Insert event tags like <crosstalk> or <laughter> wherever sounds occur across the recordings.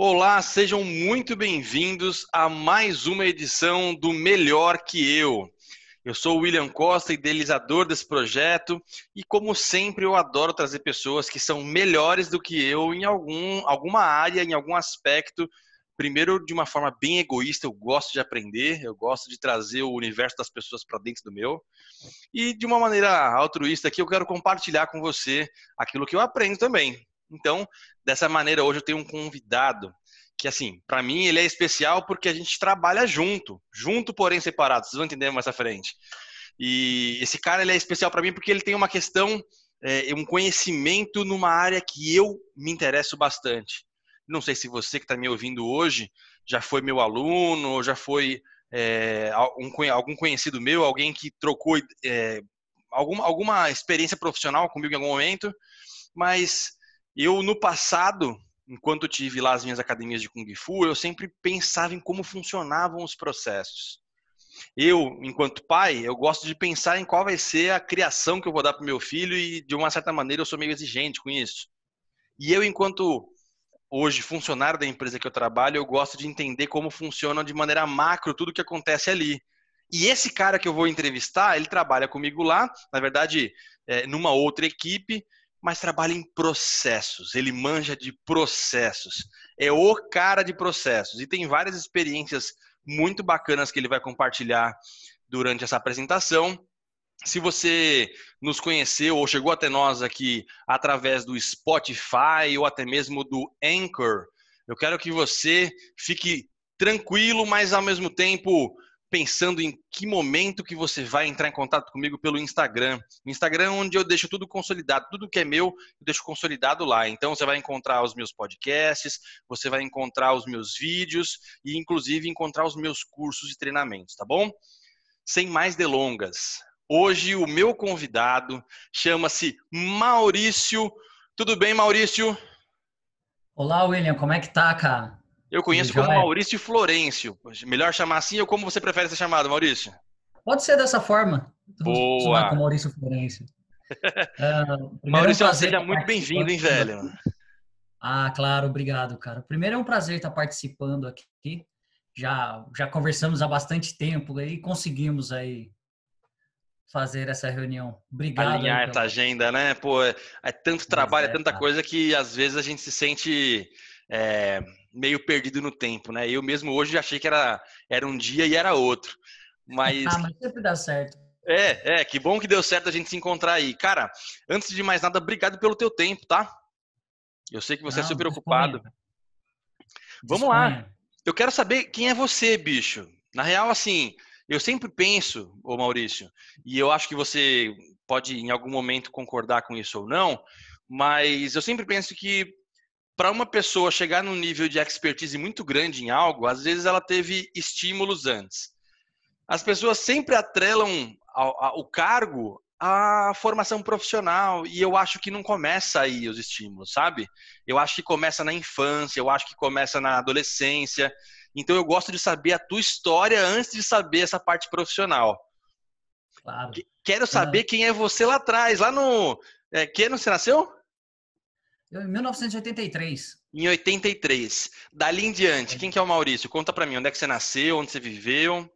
Olá, sejam muito bem-vindos a mais uma edição do Melhor que Eu. Eu sou o William Costa, idealizador desse projeto, e como sempre eu adoro trazer pessoas que são melhores do que eu em algum, alguma área, em algum aspecto. Primeiro, de uma forma bem egoísta, eu gosto de aprender, eu gosto de trazer o universo das pessoas para dentro do meu. E de uma maneira altruísta aqui, eu quero compartilhar com você aquilo que eu aprendo também. Então, dessa maneira, hoje eu tenho um convidado que, assim, para mim ele é especial porque a gente trabalha junto, junto, porém separado. Vocês vão entender mais à frente. E esse cara ele é especial para mim porque ele tem uma questão, é, um conhecimento numa área que eu me interesso bastante. Não sei se você que está me ouvindo hoje já foi meu aluno, ou já foi é, um, algum conhecido meu, alguém que trocou é, alguma, alguma experiência profissional comigo em algum momento, mas eu, no passado, enquanto tive lá as minhas academias de Kung Fu, eu sempre pensava em como funcionavam os processos. Eu, enquanto pai, eu gosto de pensar em qual vai ser a criação que eu vou dar para o meu filho e, de uma certa maneira, eu sou meio exigente com isso. E eu, enquanto hoje funcionário da empresa que eu trabalho, eu gosto de entender como funciona de maneira macro tudo que acontece ali. E esse cara que eu vou entrevistar, ele trabalha comigo lá, na verdade, é, numa outra equipe, mas trabalha em processos, ele manja de processos, é o cara de processos. E tem várias experiências muito bacanas que ele vai compartilhar durante essa apresentação. Se você nos conheceu ou chegou até nós aqui através do Spotify ou até mesmo do Anchor, eu quero que você fique tranquilo, mas ao mesmo tempo pensando em que momento que você vai entrar em contato comigo pelo Instagram. O Instagram onde eu deixo tudo consolidado, tudo que é meu, eu deixo consolidado lá. Então você vai encontrar os meus podcasts, você vai encontrar os meus vídeos e inclusive encontrar os meus cursos e treinamentos, tá bom? Sem mais delongas. Hoje o meu convidado chama-se Maurício. Tudo bem, Maurício? Olá, William, como é que tá, cara? Eu conheço como Maurício Florencio. Melhor chamar assim ou como você prefere ser chamado, Maurício? Pode ser dessa forma. Boa. Com Maurício Florencio. <laughs> uh, Maurício, é um seja muito bem-vindo, hein, velho? Ah, claro, obrigado, cara. Primeiro é um prazer estar participando aqui. Já, já conversamos há bastante tempo e conseguimos aí fazer essa reunião. Obrigado. Alinhar essa agenda, né? Pô, é, é tanto trabalho, é, é tanta cara. coisa que às vezes a gente se sente é, meio perdido no tempo, né? Eu mesmo hoje achei que era, era um dia e era outro. Mas. ah, mas sempre dá certo. É, é, que bom que deu certo a gente se encontrar aí. Cara, antes de mais nada, obrigado pelo teu tempo, tá? Eu sei que você é Não, é super ocupado. Vamos lá. Eu quero saber quem é você, bicho. Na real, assim, eu sempre penso, ô Maurício, e eu acho que você pode em algum momento concordar com isso ou não, mas eu sempre penso que para uma pessoa chegar num nível de expertise muito grande em algo, às vezes ela teve estímulos antes. As pessoas sempre atrelam ao, ao, o cargo à formação profissional e eu acho que não começa aí os estímulos, sabe? Eu acho que começa na infância, eu acho que começa na adolescência. Então eu gosto de saber a tua história antes de saber essa parte profissional. Claro. Quero saber quem é você lá atrás, lá no. É, que ano você nasceu? Eu, em 1983. Em 83. Dali em diante, quem que é o Maurício? Conta para mim, onde é que você nasceu, onde você viveu?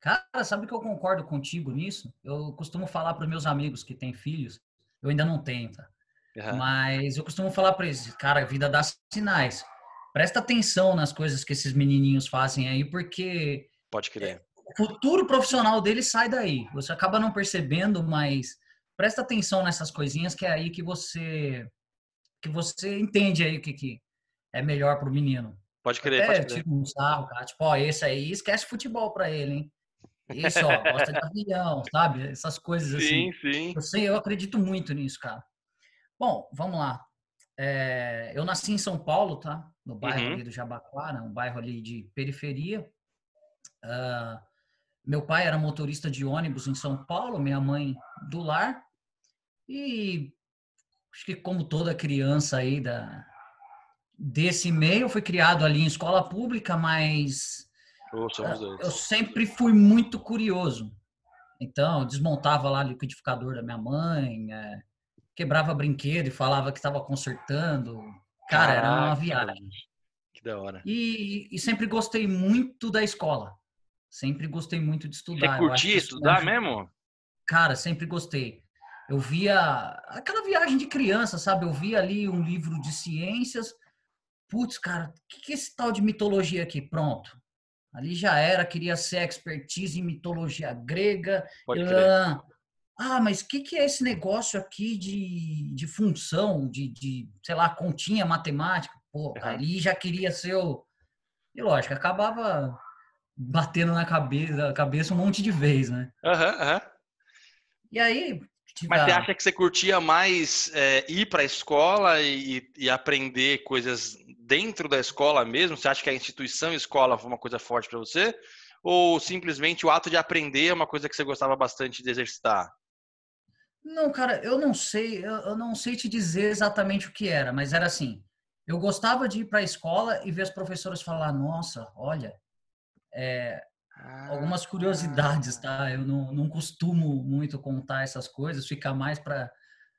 Cara, sabe que eu concordo contigo nisso? Eu costumo falar para meus amigos que têm filhos, eu ainda não tenho, tá? Uhum. Mas eu costumo falar para eles, cara, a vida dá sinais. Presta atenção nas coisas que esses menininhos fazem aí, porque pode crer. O futuro profissional deles sai daí. Você acaba não percebendo, mas presta atenção nessas coisinhas que é aí que você que você entende aí o que, que é melhor para o menino. Pode crer, Até, pode crer. Tipo um sarro, cara. Tipo, ó, esse aí esquece futebol para ele, hein? Isso, ó, gosta de avião, sabe? Essas coisas sim, assim. Sim, sim. Eu sei, eu acredito muito nisso, cara. Bom, vamos lá. É, eu nasci em São Paulo, tá? No bairro uhum. ali do Jabaquara, um bairro ali de periferia. Uh, meu pai era motorista de ônibus em São Paulo, minha mãe do lar. E acho que como toda criança aí da, desse meio, fui criado ali em escola pública, mas oh, eu sempre fui muito curioso. Então, desmontava lá o liquidificador da minha mãe, é, quebrava brinquedo e falava que estava consertando. Cara, Caraca, era uma viagem. da hora. E, e sempre gostei muito da escola. Sempre gostei muito de estudar. Você curtia estudar mesmo? Cara, sempre gostei. Eu via aquela viagem de criança, sabe? Eu via ali um livro de ciências. Putz, cara, o que, que é esse tal de mitologia aqui? Pronto. Ali já era, queria ser expertise em mitologia grega. Pode crer. Ah, mas o que, que é esse negócio aqui de, de função, de, de, sei lá, continha matemática? Pô, uhum. ali já queria ser o. E lógico, acabava batendo na cabeça, cabeça um monte de vez, né? Aham, uhum, aham. Uhum. E aí. Mas você acha que você curtia mais é, ir para a escola e, e, aprender coisas dentro da escola mesmo? Você acha que a instituição escola foi uma coisa forte para você? Ou simplesmente o ato de aprender é uma coisa que você gostava bastante de exercitar? Não, cara, eu não sei, eu não sei te dizer exatamente o que era, mas era assim. Eu gostava de ir para a escola e ver as professoras falar: Nossa, olha, é, algumas curiosidades, tá? Eu não, não costumo muito contar essas coisas, fica mais para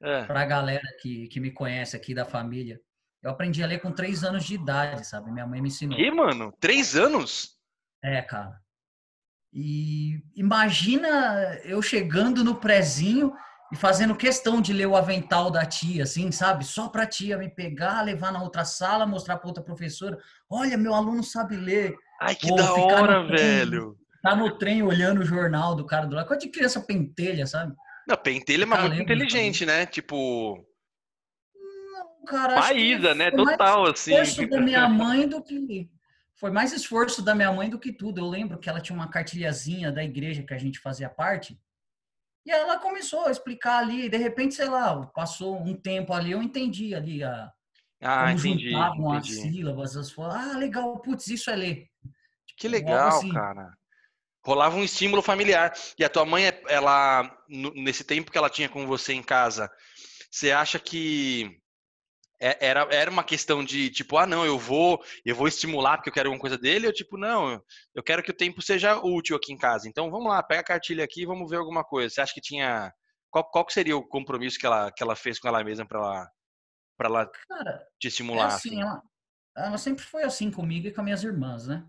é. a galera que, que me conhece aqui da família. Eu aprendi a ler com três anos de idade, sabe? Minha mãe me ensinou. Que, mano? Três anos? É, cara. E imagina eu chegando no prezinho e fazendo questão de ler o avental da tia, assim, sabe? Só pra tia me pegar, levar na outra sala, mostrar pra outra professora. Olha, meu aluno sabe ler. Ai, que Pô, da hora, velho. Tá no trem olhando o jornal do cara do lado. Coisa de criança pentelha, sabe? Não, pentelha é uma muito inteligente, né? Tipo. Não, cara. Maísa, né? Total, assim. Esforço da minha <laughs> mãe do que. Foi mais esforço da minha mãe do que tudo. Eu lembro que ela tinha uma cartilhazinha da igreja que a gente fazia parte. E ela começou a explicar ali, de repente, sei lá, passou um tempo ali, eu entendi ali a, ah, como entendi, juntavam entendi. as sílabas, as ah, legal, putz, isso é ler. Que tipo, legal, assim. cara. Rolava um estímulo familiar. E a tua mãe, ela, nesse tempo que ela tinha com você em casa, você acha que era, era uma questão de tipo, ah, não, eu vou, eu vou estimular porque eu quero alguma coisa dele, ou tipo, não, eu quero que o tempo seja útil aqui em casa. Então vamos lá, pega a cartilha aqui e vamos ver alguma coisa. Você acha que tinha. Qual, qual seria o compromisso que ela, que ela fez com ela mesma para ela, pra ela Cara, te estimular? É assim, assim? Ela, ela sempre foi assim comigo e com as minhas irmãs, né?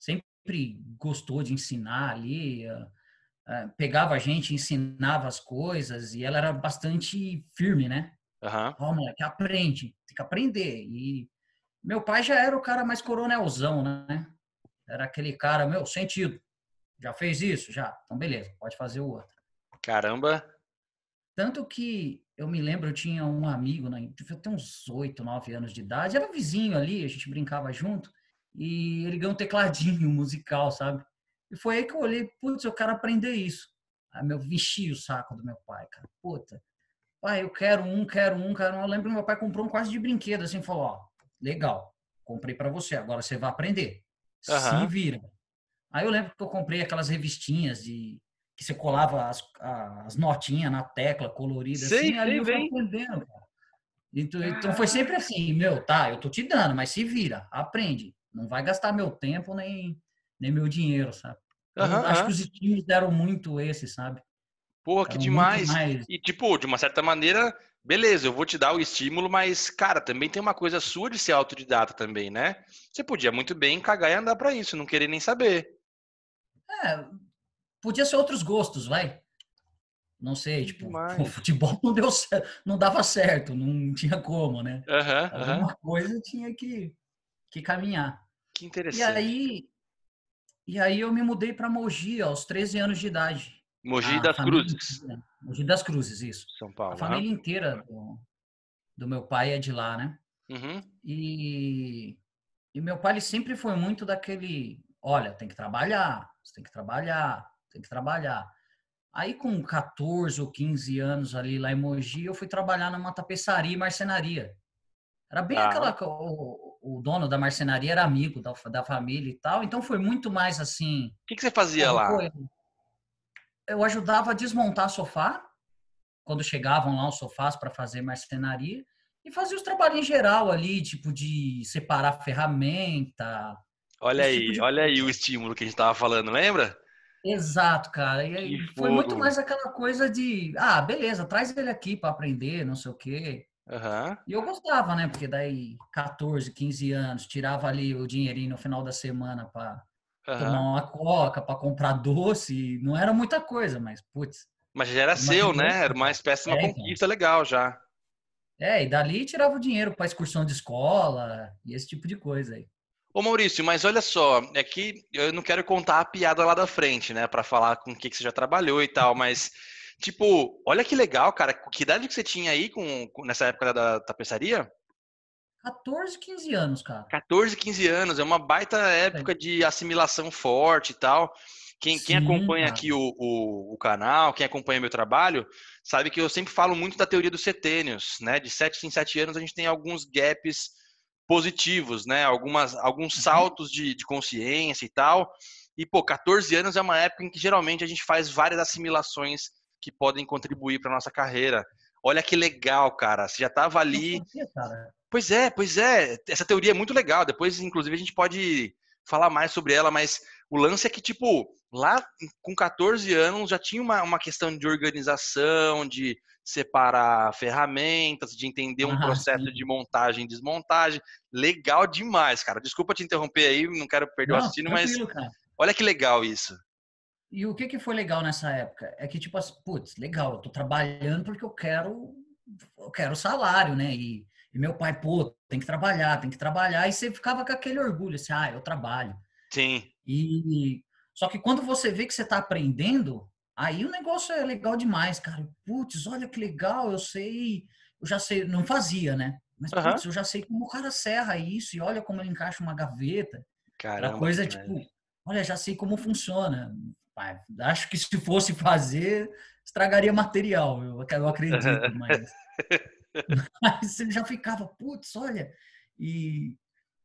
Sempre gostou de ensinar ali, uh, uh, pegava a gente, ensinava as coisas, e ela era bastante firme, né? Uhum. Ó, oh, moleque, aprende, tem que aprender. E meu pai já era o cara mais coronelzão, né? Era aquele cara, meu, sentido. Já fez isso? Já. Então, beleza, pode fazer o outro. Caramba! Tanto que eu me lembro, eu tinha um amigo, né, devia ter uns 8, 9 anos de idade, era vizinho ali, a gente brincava junto, e ele ganhou um tecladinho <laughs> musical, sabe? E foi aí que eu olhei, putz, eu quero aprender isso. Aí meu, vesti o saco do meu pai, cara. Puta, ah, eu quero um, quero um, quero um. Eu lembro que meu pai comprou um quase de brinquedo, assim, falou, ó, legal, comprei para você, agora você vai aprender. Uhum. Se vira. Aí eu lembro que eu comprei aquelas revistinhas de que você colava as, as notinhas na tecla colorida, sei, assim, ali eu fui aprendendo, cara. Então, então foi sempre assim, meu, tá, eu tô te dando, mas se vira, aprende. Não vai gastar meu tempo nem, nem meu dinheiro, sabe? Uhum, acho uhum. que os estímulos deram muito esse, sabe? Porra, que demais. E, tipo, de uma certa maneira, beleza, eu vou te dar o estímulo, mas, cara, também tem uma coisa sua de ser autodidata também, né? Você podia muito bem cagar e andar para isso, não querer nem saber. É, podia ser outros gostos, vai. Não sei, tipo, o futebol não deu não dava certo, não tinha como, né? Uhum, Alguma uhum. coisa tinha que, que caminhar. Que interessante. E aí, e aí eu me mudei para Mogi aos 13 anos de idade. Mogi das Cruzes. Inteira, Mogi das Cruzes, isso. São Paulo. A família uhum. inteira do, do, meu pai é de lá, né? Uhum. E, e meu pai ele sempre foi muito daquele, olha, tem que trabalhar, você tem que trabalhar, tem que trabalhar. Aí com 14 ou 15 anos ali lá em Mogi, eu fui trabalhar numa tapeçaria e marcenaria. Era bem ah. aquela. O, o, dono da marcenaria era amigo da, da família e tal, então foi muito mais assim. O que, que você fazia lá? Foi, eu ajudava a desmontar sofá, quando chegavam lá os sofás para fazer marcenaria, e fazia os trabalhos em geral ali, tipo de separar ferramenta. Olha aí, tipo de... olha aí o estímulo que a gente tava falando, lembra? Exato, cara. E foi muito mais aquela coisa de, ah, beleza, traz ele aqui para aprender, não sei o quê. Uhum. E eu gostava, né? Porque daí 14, 15 anos, tirava ali o dinheirinho no final da semana para uhum. tomar uma coca, para comprar doce. Não era muita coisa, mas putz. Mas já era seu, né? Era uma espécie de uma é, então. conquista legal já. É, e dali tirava o dinheiro para excursão de escola e esse tipo de coisa aí. Ô Maurício, mas olha só, é que eu não quero contar a piada lá da frente, né, para falar com o que, que você já trabalhou e tal, mas tipo, olha que legal, cara. Que idade que você tinha aí com, com nessa época da tapeçaria? 14, 15 anos, cara. 14, 15 anos, é uma baita época é. de assimilação forte e tal. Quem, Sim, quem acompanha cara. aqui o, o, o, canal, quem acompanha meu trabalho, sabe que eu sempre falo muito da teoria dos setênios, né? De 7 em 7 anos a gente tem alguns gaps positivos, né? Algumas, alguns uhum. saltos de, de consciência e tal. E, pô, 14 anos é uma época em que geralmente a gente faz várias assimilações que podem contribuir para nossa carreira. Olha que legal, cara. Você já estava ali. Pois é, pois é. Essa teoria é muito legal. Depois, inclusive, a gente pode falar mais sobre ela, mas o lance é que, tipo, lá com 14 anos já tinha uma, uma questão de organização, de separar ferramentas, de entender um ah, processo sim. de montagem e desmontagem. Legal demais, cara. Desculpa te interromper aí, não quero perder não, o assassino, mas cara. olha que legal isso. E o que, que foi legal nessa época? É que, tipo assim, putz, legal, eu tô trabalhando porque eu quero, eu quero salário, né? E, e meu pai, pô, tem que trabalhar, tem que trabalhar. E você ficava com aquele orgulho, assim, ah, eu trabalho. Sim. E só que quando você vê que você tá aprendendo, aí o negócio é legal demais, cara. Putz, olha que legal, eu sei, eu já sei, não fazia, né? Mas, uhum. putz, eu já sei como o cara serra isso e olha como ele encaixa uma gaveta. Caramba, coisa, tipo, olha, já sei como funciona acho que se fosse fazer, estragaria material, eu, eu acredito, <laughs> mas, <laughs> mas ele já ficava, putz, olha. E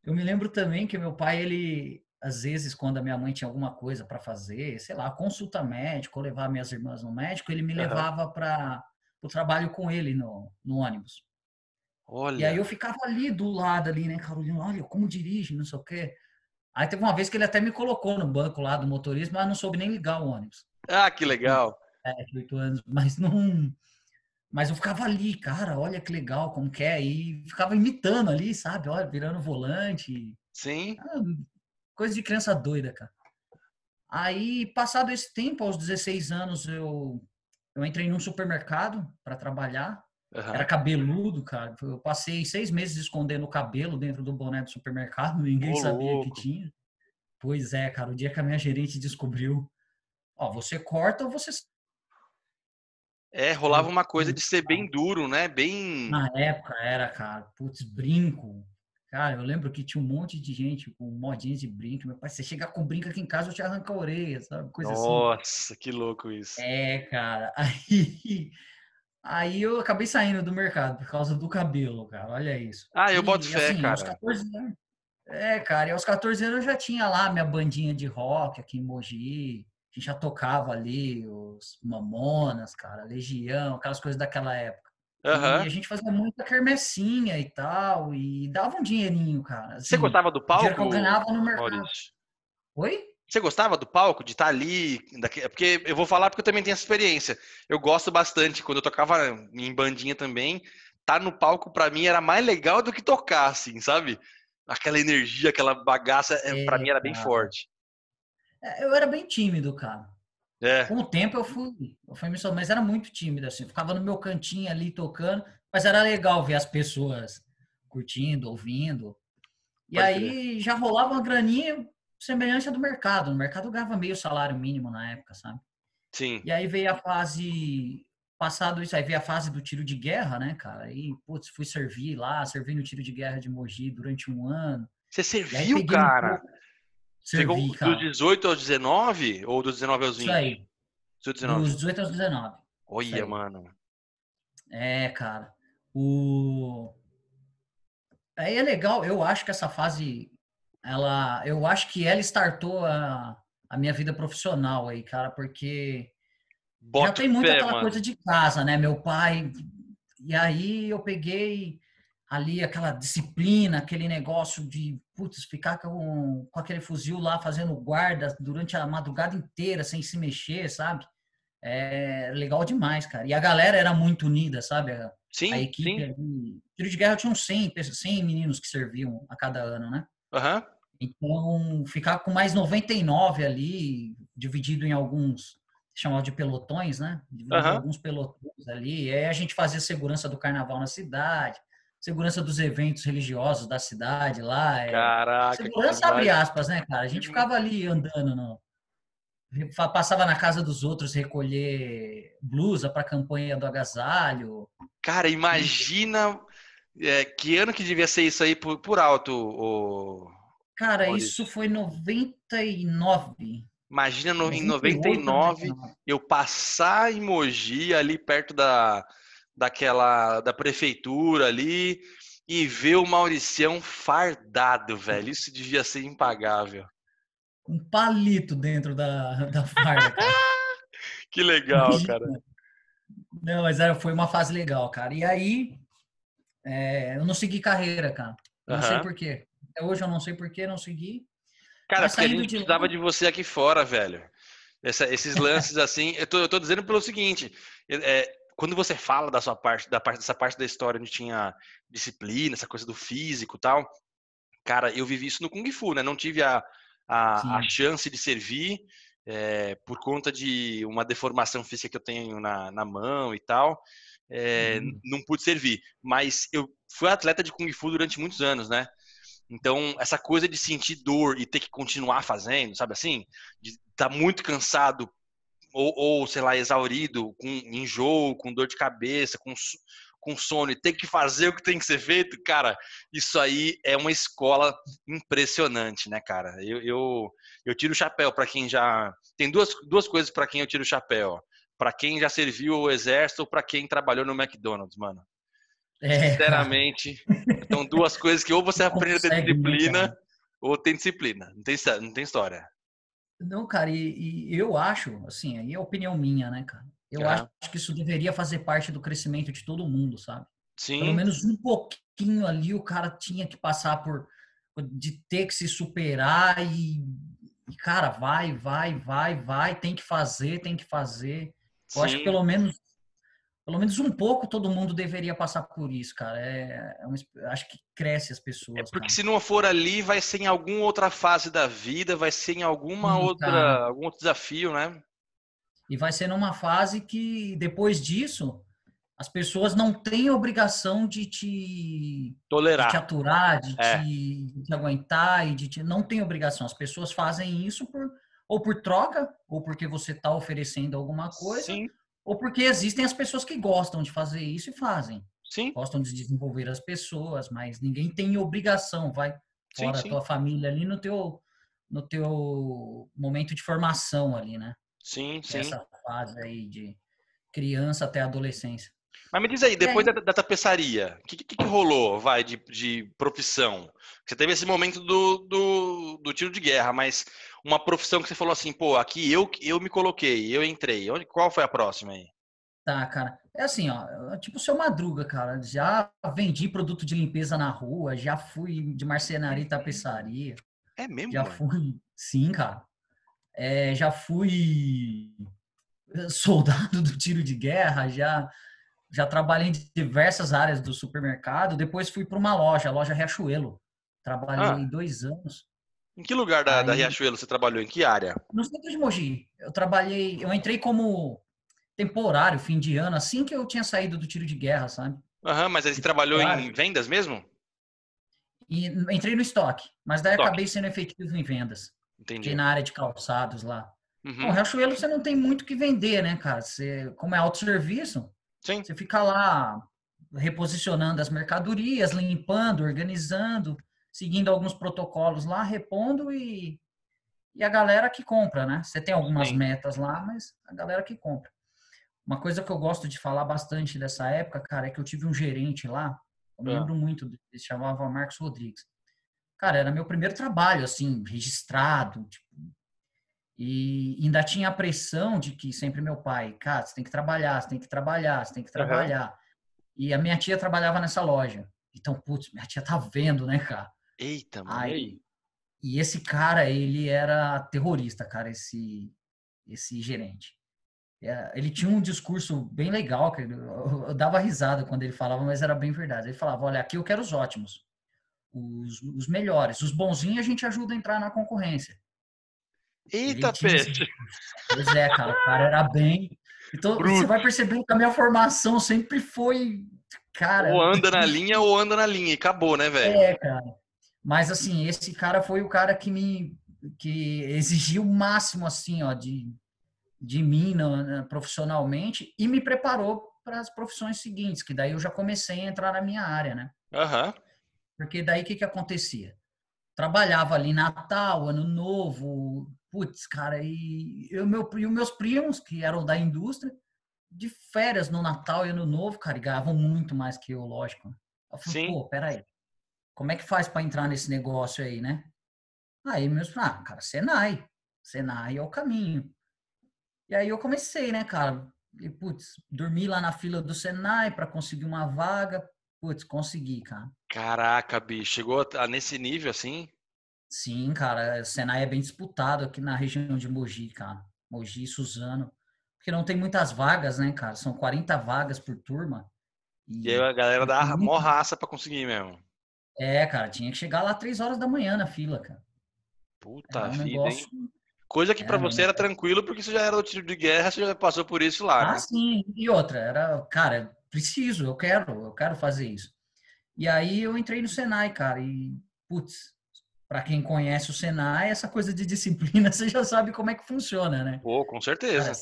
eu me lembro também que meu pai, ele, às vezes, quando a minha mãe tinha alguma coisa para fazer, sei lá, consulta médica, ou levar minhas irmãs no médico, ele me uhum. levava para o trabalho com ele no, no ônibus. Olha. E aí eu ficava ali do lado, ali, né, Carolina, olha como dirige, não sei o quê. Aí teve uma vez que ele até me colocou no banco lá do motorista, mas não soube nem ligar o ônibus. Ah, que legal. É, oito anos, <laughs> mas não. Mas eu ficava ali, cara, olha que legal, como que é. E ficava imitando ali, sabe? Olha, virando volante. Sim. Ah, coisa de criança doida, cara. Aí, passado esse tempo, aos 16 anos, eu, eu entrei num supermercado para trabalhar. Uhum. Era cabeludo, cara. Eu passei seis meses escondendo o cabelo dentro do boné do supermercado, <laughs> ninguém Ô, sabia louco. que tinha. Pois é, cara. O dia que a minha gerente descobriu, ó, você corta ou você. É, rolava uma coisa de ser bem duro, né? Bem. Na época era, cara. Putz, brinco. Cara, eu lembro que tinha um monte de gente com modinhas de brinco. Meu pai, você chegar com brinco aqui em casa, eu te arranco a orelha, sabe? Coisa Nossa, assim. Nossa, que louco isso. É, cara. <laughs> Aí Aí eu acabei saindo do mercado por causa do cabelo, cara. Olha isso. Ah, eu boto e, fé, assim, cara. 14 anos, é, cara, e aos 14 anos eu já tinha lá minha bandinha de rock aqui em Mogi. A gente já tocava ali os Mamonas, cara, Legião, aquelas coisas daquela época. Uhum. E a gente fazia muita quermessinha e tal, e dava um dinheirinho, cara. Assim, Você gostava do palco? Que eu ganhava no mercado. Maurício. Oi? Você gostava do palco, de estar ali? Porque eu vou falar porque eu também tenho essa experiência. Eu gosto bastante. Quando eu tocava em bandinha também, estar tá no palco para mim era mais legal do que tocar, assim, sabe? Aquela energia, aquela bagaça, é, para mim era bem forte. É, eu era bem tímido, cara. É. Com o tempo eu fui, eu fui me mas era muito tímido, assim. Eu ficava no meu cantinho ali tocando, mas era legal ver as pessoas curtindo, ouvindo. E Pode aí ver. já rolava uma graninha, semelhante à do mercado. No mercado ganhava meio salário mínimo na época, sabe? Sim. E aí veio a fase. Passado isso, aí veio a fase do tiro de guerra, né, cara? Aí, putz, fui servir lá, servi no tiro de guerra de Mogi durante um ano. Você serviu, cara? Um Servi, Chegou cara. dos 18 aos 19? Ou dos 19 aos 20? Isso aí. Dos 19. Dos 18 aos 19. Olha, mano. É, cara. O... Aí é legal, eu acho que essa fase ela, eu acho que ela startou a, a minha vida profissional aí, cara, porque Bota já tem muito aquela mano. coisa de casa, né? Meu pai. E aí eu peguei ali aquela disciplina, aquele negócio de, putz, ficar com, com aquele fuzil lá fazendo guarda durante a madrugada inteira sem se mexer, sabe? É legal demais, cara. E a galera era muito unida, sabe? Sim, a equipe sim. ali. Tiro de guerra tinha uns 100, 100 meninos que serviam a cada ano, né? Aham. Então, ficar com mais 99 ali, dividido em alguns, chamado de pelotões, né? Dividido em Aham. alguns pelotões ali. E aí a gente fazia segurança do carnaval na cidade, segurança dos eventos religiosos da cidade lá. é. Caraca, Segurança abre aspas, né, cara? A gente Uhum. ficava ali andando no. Passava na casa dos outros recolher blusa para a campanha do agasalho. Cara, imagina é, que ano que devia ser isso aí por, por alto, o... Cara, isso foi 99. Imagina no, em 98, 99 eu passar em Mogi, ali perto da, daquela, da prefeitura ali, e ver o Mauricião fardado, velho. Isso devia ser impagável. Um palito dentro da, da farda, cara. <laughs> Que legal, cara. Não, mas era, foi uma fase legal, cara. E aí, é, eu não segui carreira, cara. Eu Não sei Aham. por quê. Até hoje eu não sei por que não segui. Cara, porque a gente de precisava de você aqui fora, velho. Essa- esses <laughs> lances assim, eu tô, eu tô dizendo pelo seguinte, é, quando você fala da sua parte, da parte dessa parte da história onde tinha disciplina, essa coisa do físico e tal, cara, eu vivi isso no Kung Fu, né? Não tive a, a, a chance de servir é, por conta de uma deformação física que eu tenho na, na mão e tal. É, Uhum. Não pude servir, mas eu fui atleta de Kung Fu durante muitos anos, né? Então, essa coisa de sentir dor e ter que continuar fazendo, sabe assim? De estar muito cansado ou, ou, sei lá, exaurido, com enjoo, com dor de cabeça, com, com sono e ter que fazer o que tem que ser feito, cara, isso aí é uma escola impressionante, né, cara? Eu, eu, eu tiro o chapéu para quem já. Tem duas, duas coisas para quem eu tiro o chapéu. Para quem já serviu o exército ou para quem trabalhou no McDonald's, mano. É. Sinceramente, são duas coisas que ou você aprende a ter né, disciplina cara? ou tem disciplina. Não tem, não tem história. Não, cara, e, e eu acho, assim, aí é opinião minha, né, cara? Eu Aham. acho que isso deveria fazer parte do crescimento de todo mundo, sabe? Pelo Sim, menos um pouquinho ali o cara tinha que passar por de ter que se superar e, e, cara, vai, vai, vai, vai, tem que fazer, tem que fazer. Eu acho que pelo menos pelo menos um pouco todo mundo deveria passar por isso, cara. É, é uma acho que cresce as É pessoas, porque cara. se não for ali, vai ser em alguma outra fase da vida, vai ser em alguma outra, cara. algum outro desafio, né? E vai ser numa fase que depois disso as pessoas não têm obrigação de te de te Tolerar. aturar, de É. te, de te aguentar e de te, não tem obrigação. As pessoas fazem isso por ou por troca, ou porque você está oferecendo alguma coisa, Sim, ou porque existem as pessoas que gostam de fazer isso e fazem. sim, Gostam de desenvolver as pessoas, mas ninguém tem obrigação, vai fora a sim, tua família ali no teu no teu momento de formação ali, né? sim, sim. Essa fase aí de criança até adolescência. Mas me diz aí, depois aí- da, da tapeçaria, o que, que, que rolou, vai, de, de profissão? Você teve esse momento do, do, do tiro de guerra, mas uma profissão que você falou assim, pô, aqui eu, eu me coloquei, eu entrei. Onde, qual foi a próxima aí? Tá, cara. É assim, ó, eu- tipo o seu Madruga, cara. Já vendi produto de limpeza na rua, já fui de marcenaria e tapeçaria, É mesmo, já mano? fui. Sim, cara. É, já fui soldado <laughs> do tiro de guerra, já já trabalhei em diversas áreas do supermercado. Depois fui para uma loja, a loja Riachuelo. Trabalhei Ah. dois anos. Em que lugar da, da Aí- Riachuelo você trabalhou? Em que área? No centro de Mogi. Eu trabalhei, eu entrei como temporário, fim de ano, assim que eu tinha saído do tiro de guerra, sabe? Aham, mas aí você trabalhou Claro. em vendas mesmo? E entrei no estoque, mas daí Estoque. acabei sendo efetivo em vendas. Entendi. Fiquei na área de calçados lá. Uhum. Bom, Riachuelo você não tem muito o que vender, né, cara? Você, como é autosserviço, Sim, você fica lá reposicionando as mercadorias, limpando, organizando, seguindo alguns protocolos lá, repondo e, e a galera que compra, né? Você tem algumas Sim. metas lá, mas a galera que compra. Uma coisa que eu gosto de falar bastante dessa época, cara, é que eu tive um gerente lá, eu Ah. lembro muito, ele se chamava Marcos Rodrigues. Cara, era meu primeiro trabalho, assim, registrado, tipo, e ainda tinha a pressão de que sempre meu pai, cara, você tem que trabalhar, você tem que trabalhar, você tem que trabalhar. E a minha tia trabalhava nessa loja. Então, putz, minha tia tá vendo, né, cara? Eita, mano. Aí- e esse cara, ele era terrorista, cara, esse esse gerente. é, ele tinha um discurso bem legal, que eu, eu dava risada quando ele falava, mas era bem verdade. Ele falava: olha, aqui eu quero os ótimos, os, os melhores, os bonzinhos a gente ajuda a entrar na concorrência. Eita, peixe! Pois é, cara, o cara era bem. Então, Bruto. você vai percebendo que a minha formação sempre foi. Cara. Ou anda na linha ou anda na linha, e acabou, né, velho? É, cara. Mas, assim, esse cara foi o cara que me. que exigiu o máximo, assim, ó, de, de mim no, profissionalmente e me preparou para as profissões seguintes, que daí eu já comecei a entrar na minha área, né? Uhum. Porque daí o que, que acontecia? Trabalhava ali Natal, Ano Novo, putz, cara, e, eu, meu, e os meus primos, que eram da indústria, de férias no Natal e Ano Novo, cara, ganhavam muito mais que eu, lógico. Eu falei, Sim. pô, peraí, como é que faz para entrar nesse negócio aí, né? Aí meus, ah, cara, Senai. Senai é o caminho. E aí eu comecei, né, cara? E, putz, dormi lá na fila do Senai para conseguir uma vaga. Putz, consegui, cara. Caraca, bicho, chegou a nesse nível assim? Sim, cara, Senai é bem disputado aqui na região de Mogi, cara. Mogi Suzano. Porque não tem muitas vagas, né, cara? São 40 vagas por turma. E, e aí a galera dá muito... mó raça pra conseguir mesmo. É, cara, tinha que chegar lá três horas da manhã na fila, cara. Puta um vida, negócio... hein? Coisa que é, para você era tranquilo, porque você já era do tiro de guerra, você já passou por isso lá, ah, né? sim. E outra, era, cara, preciso, eu quero, eu quero fazer isso. E aí eu entrei no Senai, cara, e, putz, para quem conhece o Senai, essa coisa de disciplina, <laughs> você já sabe como é que funciona, né? Pô, com certeza. Cara,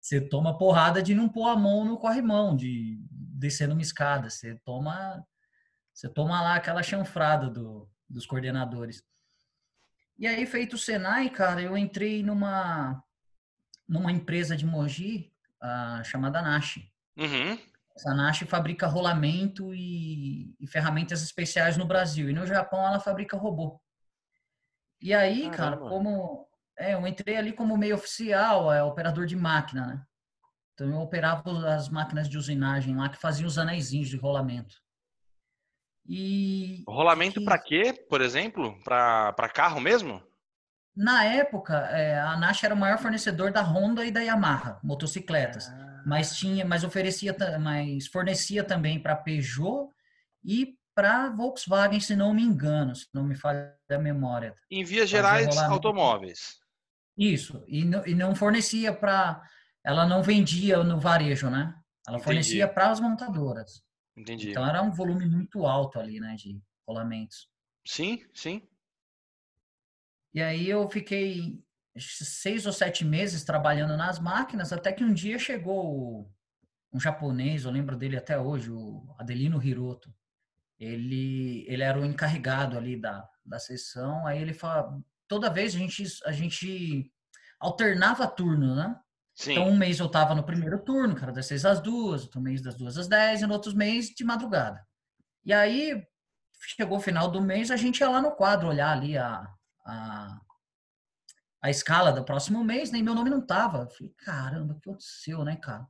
você toma porrada de não pôr a mão no corrimão, de descer numa escada. Você toma, você toma lá aquela chanfrada do, dos coordenadores. E aí, feito o Senai, cara, eu entrei numa, numa empresa de Mogi uh, chamada Nash. Uhum. Essa Nash fabrica rolamento e, e, ferramentas especiais no Brasil. E no Japão ela fabrica robô. E aí, cara, como é, eu entrei ali como meio oficial, é operador de máquina, né? Então eu operava as máquinas de usinagem lá que faziam os anéisinhos de rolamento. E rolamento para quê, por exemplo? Para carro mesmo? Na época, é, a Nash era o maior fornecedor da Honda e da Yamaha, motocicletas. Ah. Mas tinha, mas oferecia, mas fornecia também para Peugeot e para Volkswagen, se não me engano, se não me falha a memória. Em vias gerais, automóveis. Isso, e não, e não fornecia para. Ela não vendia no varejo, né? Ela Entendi. fornecia para as montadoras. Entendi. Então era um volume muito alto ali, né, de rolamentos. Sim, sim. E aí eu fiquei seis ou sete meses trabalhando nas máquinas, até que um dia chegou um japonês, eu lembro dele até hoje, o Adelino Hiroto. Ele, ele era o encarregado ali da, da sessão, aí ele fala, toda vez a gente, a gente alternava turno, né? Sim. Então, um mês eu tava no primeiro turno, cara, das seis às duas, outro mês das duas às dez, e no outro mês de madrugada. E aí, chegou o final do mês, a gente ia lá no quadro olhar ali a, a, a escala do próximo mês, nem né, meu nome não tava. Eu falei, caramba, o que aconteceu, né, cara?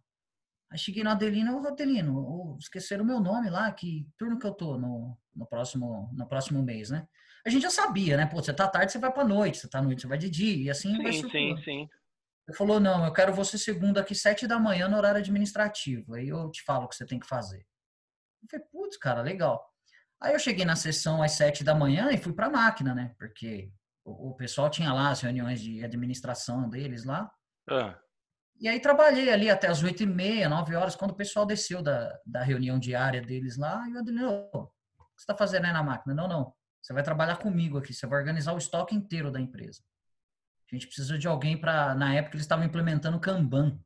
Aí cheguei no Adelino, ô Adelino, esqueceram o meu nome lá, que turno que eu tô no, no, próximo, no próximo mês, né? A gente já sabia, né? Pô, você tá tarde, você vai pra noite, você tá noite, você vai de dia, e assim sim, vai Sim, sim, ele falou, não, eu quero você segunda aqui, sete da manhã, no horário administrativo. Aí eu te falo o que você tem que fazer. Eu falei, putz, cara, legal. Aí eu cheguei na sessão às sete da manhã e fui para a máquina, né? Porque o, o, pessoal tinha lá as reuniões de administração deles lá. Ah. E aí trabalhei ali até as oito e meia, nove horas, quando o pessoal desceu da, da reunião diária deles lá. E eu disse, o que você está fazendo aí na máquina? Não, não. Você vai trabalhar comigo aqui, você vai organizar o estoque inteiro da empresa. A gente precisa de alguém para. Na época eles estavam implementando Kanban.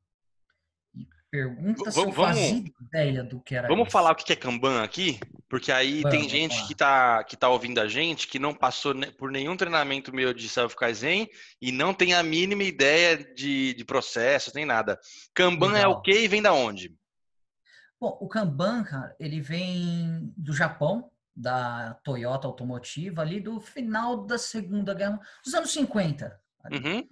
E pergunta se eu fazia ideia do que era. Vamos isso. falar o que é Kanban aqui? Porque aí vamos, tem gente que está que tá ouvindo a gente que não passou por nenhum treinamento meu de self-kaizen e não tem a mínima ideia de, de processo, nem nada. Kanban Legal. é o que e vem da onde? Bom, o Kanban, cara, ele vem do Japão, da Toyota Automotiva, ali do final da Segunda Guerra, dos anos 50. Uhum.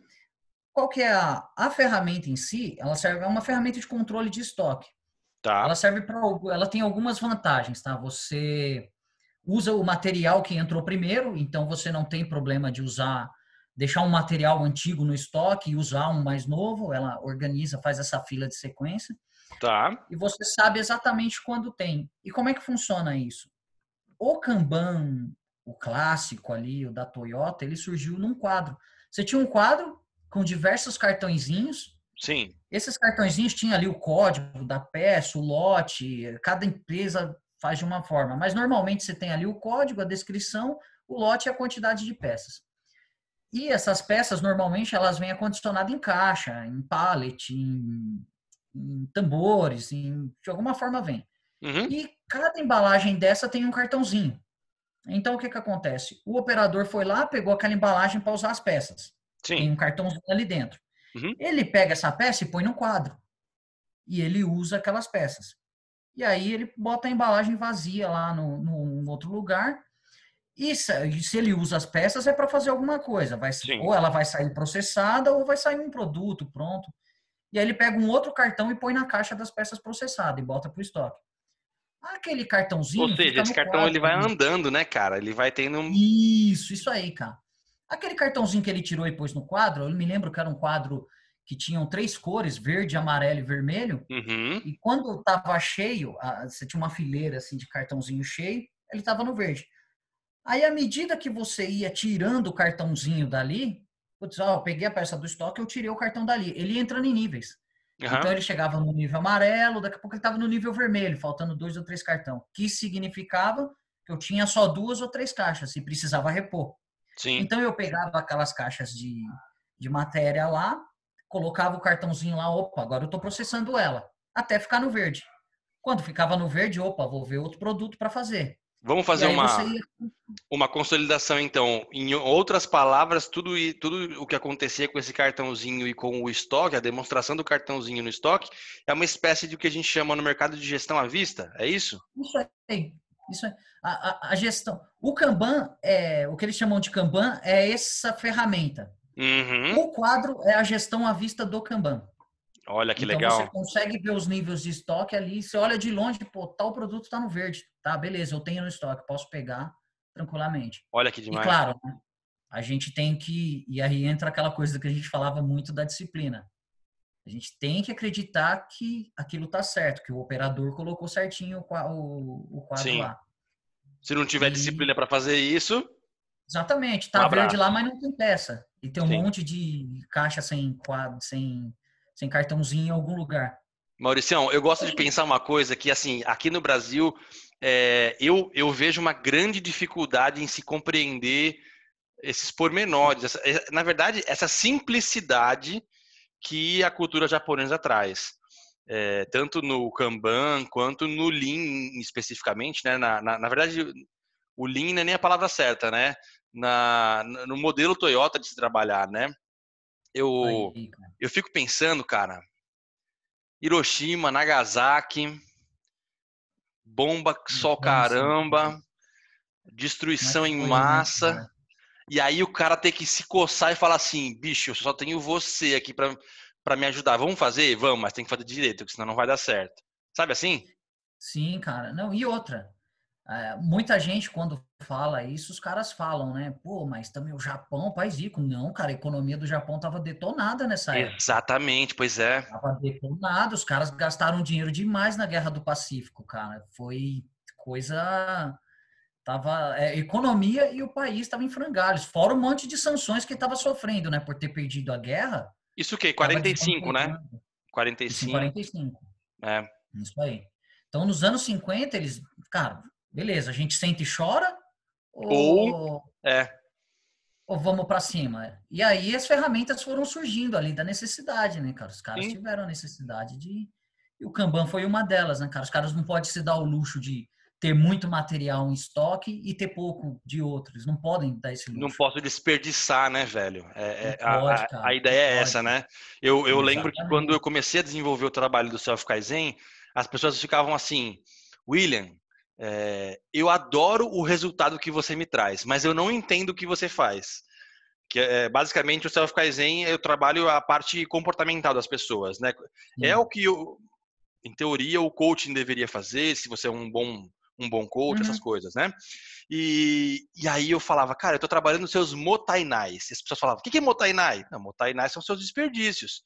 Qual que é a, a ferramenta em si? Ela serve é uma ferramenta de controle de estoque. Tá. Ela serve para ela tem algumas vantagens, tá? Você usa o material que entrou primeiro, então você não tem problema de usar deixar um material antigo no estoque e usar um mais novo, ela organiza, faz essa fila de sequência. Tá. E você sabe exatamente quando tem. E como é que funciona isso? O Kanban, o clássico ali, o da Toyota, ele surgiu num quadro. Você tinha um quadro com diversos cartõezinhos. Sim. Esses cartõezinhos tinham ali o código da peça, o lote, cada empresa faz de uma forma, mas normalmente você tem ali o código, a descrição, o lote e a quantidade de peças. E essas peças, normalmente, elas vêm acondicionadas em caixa, em pallet, em, em tambores, em, de alguma forma vem. Uhum. E cada embalagem dessa tem um cartãozinho. Então, o que, que acontece? O operador foi lá, pegou aquela embalagem para usar as peças. Sim. Tem um cartãozinho ali dentro. Uhum. Ele pega essa peça e põe no quadro. E ele usa aquelas peças. E aí ele bota a embalagem vazia lá no, no, no outro lugar e se, se ele usa as peças é para fazer alguma coisa. Vai, ou ela vai sair processada ou vai sair um produto pronto. E aí ele pega um outro cartão e põe na caixa das peças processadas e bota para o estoque. Aquele cartãozinho. Ou seja, esse cartão quadro, ele vai andando, né, cara? Ele vai tendo. Isso, isso aí, cara. Aquele cartãozinho que ele tirou e pôs no quadro, eu me lembro que era um quadro que tinham três cores, verde, amarelo e vermelho. Uhum. E quando estava cheio, você tinha uma fileira assim de cartãozinho cheio, ele estava no verde. Aí, à medida que você ia tirando o cartãozinho dali, putz, ó, eu peguei a peça do estoque, eu tirei o cartão dali. Ele ia entrando em níveis. Uhum. Então, ele chegava no nível amarelo, daqui a pouco ele estava no nível vermelho, faltando dois ou três cartão. Que significava que eu tinha só duas ou três caixas e precisava repor. Sim. Então, eu pegava aquelas caixas de, de matéria lá, colocava o cartãozinho lá, opa, agora eu estou processando ela, até ficar no verde. Quando ficava no verde, opa, vou ver outro produto para fazer. Vamos fazer uma, uma consolidação, então. Em outras palavras, tudo, tudo o que acontecia com esse cartãozinho e com o estoque, a demonstração do cartãozinho no estoque, é uma espécie de o que a gente chama no mercado de gestão à vista, é isso? Isso aí. Isso é. A, a, a, gestão. O Kanban, é, o que eles chamam de Kanban, é essa ferramenta. Uhum. O quadro é a gestão à vista do Kanban. Olha que então, legal. Você consegue ver os níveis de estoque ali. Você olha de longe, pô, tal produto está no verde. Tá, beleza, eu tenho no estoque, posso pegar tranquilamente. Olha que demais. E claro, né, a gente tem que. E aí entra aquela coisa que a gente falava muito da disciplina. A gente tem que acreditar que aquilo está certo, que o operador colocou certinho o, o quadro Sim. lá. Se não tiver e... disciplina para fazer isso. Exatamente, tá um verde lá, mas não tem peça. E tem um Sim. monte de caixa sem quadro, sem sem cartãozinho em algum lugar. Mauricião, eu gosto de pensar uma coisa que, assim, aqui no Brasil, é, eu, eu vejo uma grande dificuldade em se compreender esses pormenores. Essa, é, na verdade, essa simplicidade que a cultura japonesa traz. É, tanto no Kanban quanto no Lean especificamente, né? Na, na, na, verdade, o Lean não é nem a palavra certa, né? Na, no modelo Toyota de se trabalhar, né? Eu, eu fico pensando, cara, Hiroshima, Nagasaki, bomba só caramba, destruição em massa. Né, e aí o cara tem que se coçar e falar assim, bicho, eu só tenho você aqui para me ajudar. Vamos fazer? Vamos, mas tem que fazer direito, porque senão não vai dar certo. Sabe assim? Sim, cara. Não, e outra. É, muita gente, quando fala isso, os caras falam, né? Pô, mas também o Japão, país rico. Não, cara, a economia do Japão tava detonada nessa época. Exatamente, pois é. Tava detonada, os caras gastaram dinheiro demais na Guerra do Pacífico, cara. Foi coisa. Tava, é, economia e o país estava em frangalhos, fora um monte de sanções que estava sofrendo, né, por ter perdido a guerra. Isso o quê? 45, né? 45. 45. É. Isso aí. Então, nos anos 50, eles, cara, beleza, a gente sente e chora ou, ou é ou vamos para cima. E aí as ferramentas foram surgindo ali da necessidade, né, cara? Os caras Sim. tiveram a necessidade de e o Kanban foi uma delas, né, cara? Os caras não podem se dar o luxo de ter muito material em estoque e ter pouco de outros. Não podem dar esse luxo. Não posso desperdiçar, né, velho? É, é, pode, a, a, ideia é essa, né? Eu, eu lembro que quando eu comecei a desenvolver o trabalho do Self Kaizen, as pessoas ficavam assim, William, é, eu adoro o resultado que você me traz, mas eu não entendo o que você faz. Que é, basicamente o Self Kaizen, eu trabalho a parte comportamental das pessoas, né? É o que, eu, em teoria, o coaching deveria fazer, se você é um bom um bom coach, uhum. essas coisas, né? E, e aí eu falava, cara, eu tô trabalhando nos seus motainais. E as pessoas falavam, o que é motainai? Não, motainai são seus desperdícios.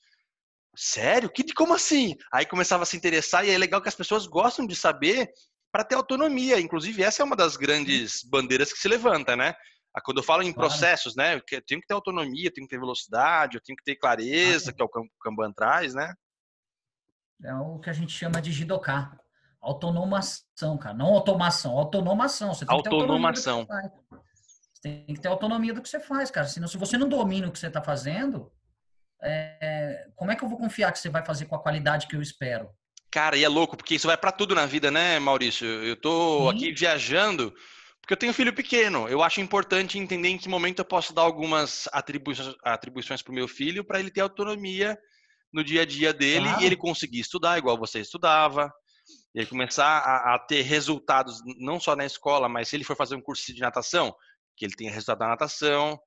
Sério? Que, como assim? Aí começava a se interessar e é legal que as pessoas gostam de saber para ter autonomia. Inclusive, essa é uma das grandes bandeiras que se levanta, né? Quando eu falo em processos, né? Eu tenho que ter autonomia, eu tenho que ter velocidade, eu tenho que ter clareza, que é o que o Kanban traz, né? É o que a gente chama de Jidoka. Autonomação, cara. Não automação, autonomação. Você tem autonomação. Que você tem que ter autonomia do que você faz, cara. Senão, se você não domina o que você está fazendo, é... como é que eu vou confiar que você vai fazer com a qualidade que eu espero? Cara, e é louco, porque isso vai para tudo na vida, né, Maurício? Eu tô Sim. aqui viajando porque eu tenho filho pequeno. Eu acho importante entender em que momento eu posso dar algumas atribuições, atribuições para o meu filho para ele ter autonomia no dia a dia dele claro. e ele conseguir estudar igual você estudava. Ele começar a, a, ter resultados não só na escola, mas se ele for fazer um curso de natação, que ele tenha resultado na natação,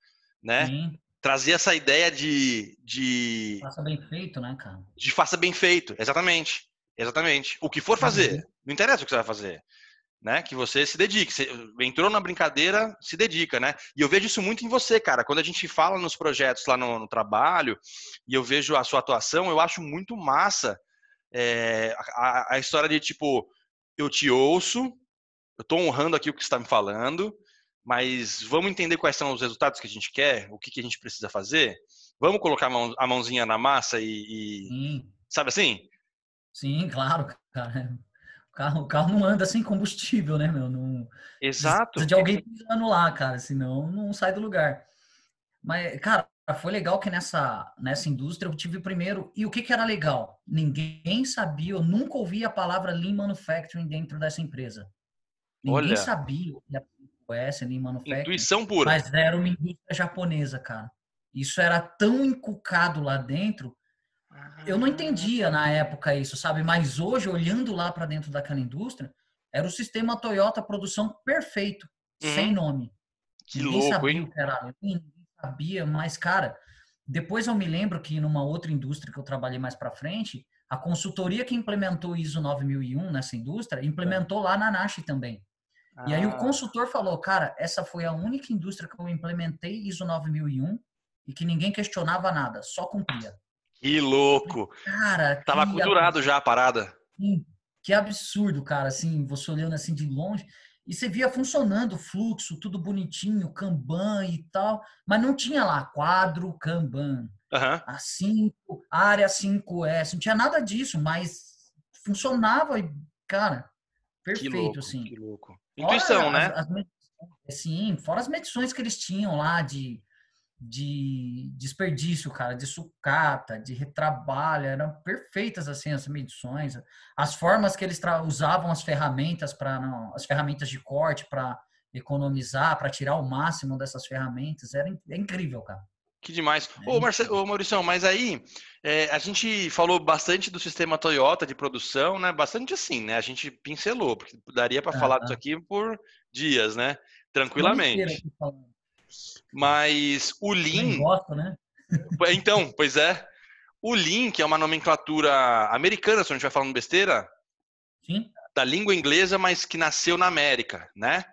né? Sim. Trazer essa ideia de, de. Faça bem feito, né, cara? De faça bem feito, exatamente. Exatamente. O que for fazer, uhum. não interessa o que você vai fazer né? Que você se dedique. Você entrou na brincadeira, se dedica, né? E eu vejo isso muito em você, cara. Quando a gente fala nos projetos lá no, no trabalho e eu vejo a sua atuação, eu acho muito massa é, a, a, história de tipo, eu te ouço, eu tô honrando aqui o que você está me falando, mas vamos entender quais são os resultados que a gente quer, o que, que a gente precisa fazer. Vamos colocar a, mão, a mãozinha na massa e, e sabe assim? Sim, claro, cara carro, o carro não anda sem combustível, né, meu? Não, Exato. Precisa de alguém pisando lá, cara, senão não sai do lugar. Mas, cara, foi legal que nessa, nessa indústria eu tive primeiro. E o que, que era legal? Ninguém sabia, eu nunca ouvi a palavra Lean Manufacturing dentro dessa empresa. Ninguém Olha. sabia o que é Lean Manufacturing. Intuição pura. Mas era uma indústria japonesa, cara. Isso era tão inculcado lá dentro eu não entendia na época isso, sabe? Mas hoje, olhando lá para dentro daquela indústria, era o sistema Toyota produção perfeito, uhum. sem nome. Que ninguém louco, sabia hein? Que era, ninguém sabia, mas, cara, depois eu me lembro que numa outra indústria que eu trabalhei mais para frente, a consultoria que implementou o ISO 9001 nessa indústria, implementou lá na Nash também. Ah. E aí o ah. consultor falou, cara, essa foi a única indústria que eu implementei ISO 9001 e que ninguém questionava nada, só cumpria. Que louco! Cara, tava culturado já a parada. Que absurdo, cara, assim, você olhando assim de longe, e você via funcionando o fluxo, tudo bonitinho, Kanban e tal, mas não tinha lá quadro Kanban, uhum. a 5, área 5S, não tinha nada disso, mas funcionava e, cara, perfeito, que louco, assim. Que louco. Intuição, né? As, as, sim, fora as medições que eles tinham lá de de desperdício, cara, de sucata, de retrabalho, eram perfeitas assim as medições, as formas que eles usavam as ferramentas para as ferramentas de corte para economizar, para tirar o máximo dessas ferramentas, era é incrível, cara. Que demais. É ô, Marcelo, ô, Maurício, mas aí é, a gente falou bastante do sistema Toyota de produção, né? Bastante assim, né? A gente pincelou, porque daria para ah, falar disso aqui por dias, né? Tranquilamente. Mas o Lean. Gosto, né? então, pois é. O Lean, que é uma nomenclatura americana, se a gente vai falando besteira, Sim. da língua inglesa, mas que nasceu na América, né?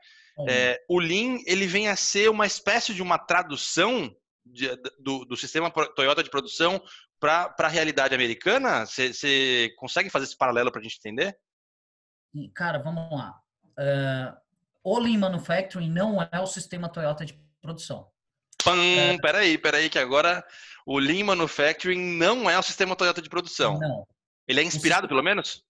É. É, o Lean ele vem a ser uma espécie de uma tradução de, do, do, sistema Toyota de produção para a realidade americana? Você consegue fazer esse paralelo para a gente entender? Cara, vamos lá. Uh, o Lean Manufacturing não é o sistema Toyota de produção. Pam, é... Peraí, peraí, que agora o Lean Manufacturing não é o sistema Toyota de produção. Não. Ele é inspirado, pelo menos?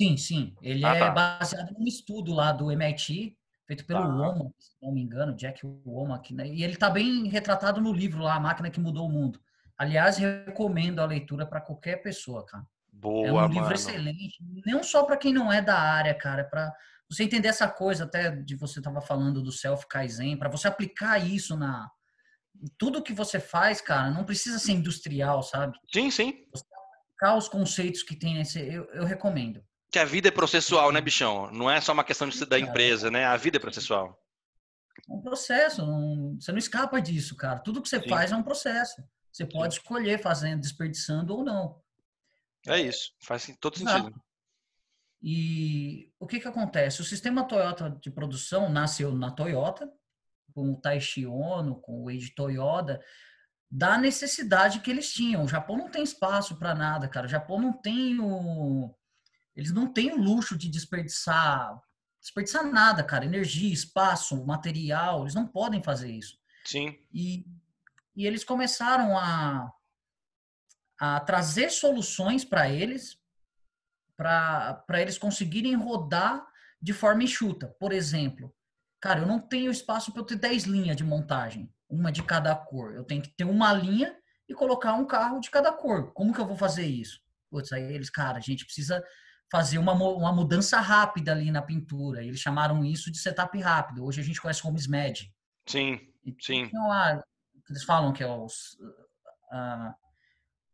Sim, sim. Ele ah, é tá. baseado num estudo lá do MIT, feito pelo ah. Woma, se não me engano, Jack Womack, né? E ele está bem retratado no livro lá, A Máquina que Mudou o Mundo. Aliás, recomendo a leitura para qualquer pessoa, cara. Boa, é um livro mano. excelente, não só para quem não é da área, cara, para você entender essa coisa até de você estava falando do self kaizen, para você aplicar isso na tudo que você faz, cara, não precisa ser industrial, sabe? Sim, sim. Você aplicar os conceitos que tem esse, eu, eu recomendo. Que a vida é processual, né, bichão? Não é só uma questão de ser da empresa, né? A vida é processual. É um processo, não, você não escapa disso, cara. Tudo que você sim. faz é um processo. Você pode sim. escolher fazendo, desperdiçando ou não. É isso, faz todo sentido. E o que que acontece? O sistema Toyota de produção nasceu na Toyota, com o Taishi Ono, com o Eiji Toyoda, da necessidade que eles tinham. O Japão não tem espaço para nada, cara. O Japão não tem o... Eles não têm o luxo de desperdiçar desperdiçar nada, cara. Energia, espaço, material, eles não podem fazer isso. Sim. E, e eles começaram a, a trazer soluções para eles, para eles conseguirem rodar de forma enxuta. Por exemplo, cara, eu não tenho espaço para eu ter 10 linhas de montagem, uma de cada cor. Eu tenho que ter uma linha e colocar um carro de cada cor. Como que eu vou fazer isso? Putz, aí eles, cara, a gente precisa fazer uma, uma mudança rápida ali na pintura. Eles chamaram isso de setup rápido. Hoje a gente conhece como SMED. Sim, sim. Então, ah, eles falam que é os, ah,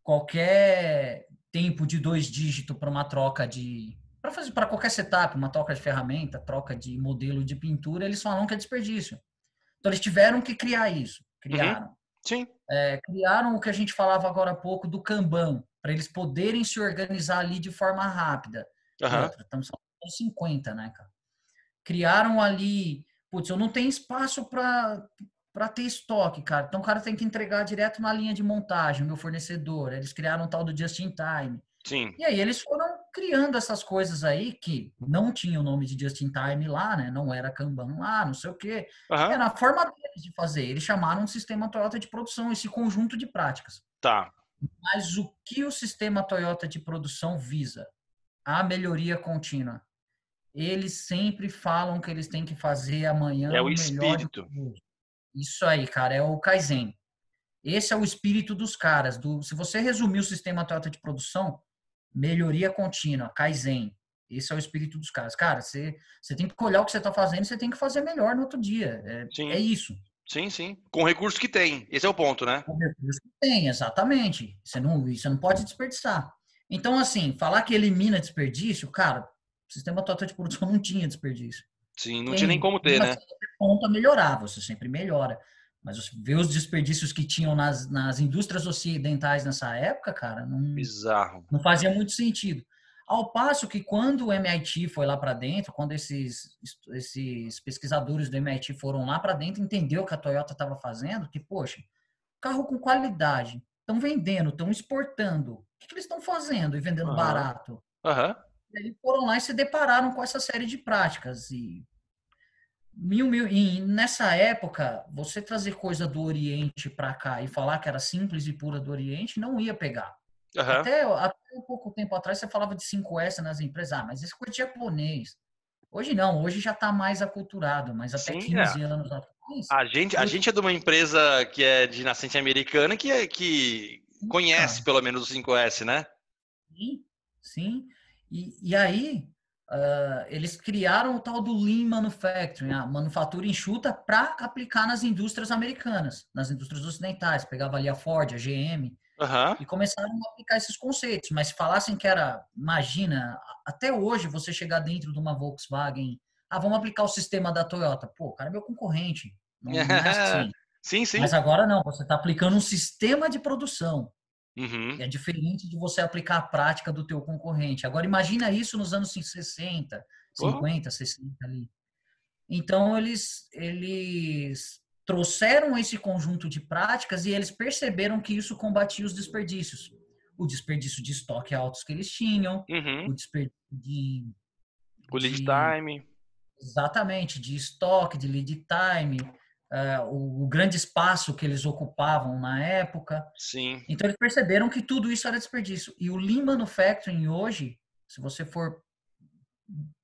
qualquer tempo de dois dígitos para uma troca de para fazer para qualquer setup, uma troca de ferramenta, troca de modelo de pintura, eles falam que é desperdício. Então eles tiveram que criar isso, criaram. Uhum. Sim. É, criaram o que a gente falava agora há pouco do Kanban, para eles poderem se organizar ali de forma rápida. Uhum. Outra, estamos falando 50, né, cara? Criaram ali, putz, eu não tenho espaço para para ter estoque, cara. Então o cara tem que entregar direto na linha de montagem, meu fornecedor. Eles criaram um tal do just in time. Sim. E aí eles foram criando essas coisas aí que não tinha o nome de just in time lá, né? Não era Kanban lá, não sei o quê. Uhum. Era a forma deles de fazer. Eles chamaram um sistema Toyota de produção, esse conjunto de práticas. Tá. Mas o que o sistema Toyota de produção visa? A melhoria contínua. Eles sempre falam que eles têm que fazer amanhã é o, o espírito. Isso aí, cara, é o Kaizen. Esse é o espírito dos caras. Do, se você resumir o sistema Toyota de produção, melhoria contínua, Kaizen. Esse é o espírito dos caras. Cara, você, você tem que olhar o que você está fazendo e você tem que fazer melhor no outro dia. É, é isso. Sim, sim. Com o recurso que tem. Esse é o ponto, né? Com o recurso que tem, exatamente. Você não, você não pode desperdiçar. Então, assim, falar que elimina desperdício, cara, o sistema total de produção não tinha desperdício. Sim, não tem, tinha nem como ter, né? Ponta melhorar, você sempre melhora. Mas você vê os desperdícios que tinham nas, nas indústrias ocidentais nessa época, cara, não, Bizarro. não fazia muito sentido. Ao passo que quando o MIT foi lá para dentro, quando esses, esses pesquisadores do MIT foram lá para dentro, entendeu o que a Toyota estava fazendo, que, poxa, carro com qualidade, estão vendendo, estão exportando. O que, que eles estão fazendo e vendendo uhum. barato? Uhum. Aí foram lá e se depararam com essa série de práticas. E, mil, mil, e nessa época, você trazer coisa do Oriente para cá e falar que era simples e pura do Oriente, não ia pegar. Uhum. Até, até um pouco tempo atrás você falava de 5S nas empresas, ah, mas esse coisa de japonês. Hoje não, hoje já está mais aculturado, mas até Sim, 15 é. anos atrás. A gente, a gente é de uma empresa que é de nascente americana que, é, que conhece pelo menos o 5S, né? Sim, sim. E, e aí, uh, eles criaram o tal do Lean Manufacturing, a manufatura enxuta, para aplicar nas indústrias americanas, nas indústrias ocidentais. Pegava ali a Ford, a GM, Uhum. E começaram a aplicar esses conceitos. Mas se falassem que era, imagina, até hoje você chegar dentro de uma Volkswagen, ah, vamos aplicar o sistema da Toyota. Pô, o cara é meu concorrente. Não, não é assim. <laughs> sim, sim. Mas agora não, você está aplicando um sistema de produção. Uhum. É diferente de você aplicar a prática do teu concorrente. Agora imagina isso nos anos 60, 50, oh. 60 ali. Então eles eles trouxeram esse conjunto de práticas e eles perceberam que isso combatia os desperdícios. O desperdício de estoque altos que eles tinham, uhum. o desperdício de. O lead de, time. Exatamente, de estoque, de lead time, uh, o, o, grande espaço que eles ocupavam na época. Sim. Então eles perceberam que tudo isso era desperdício. E o Lean Manufacturing hoje, se você for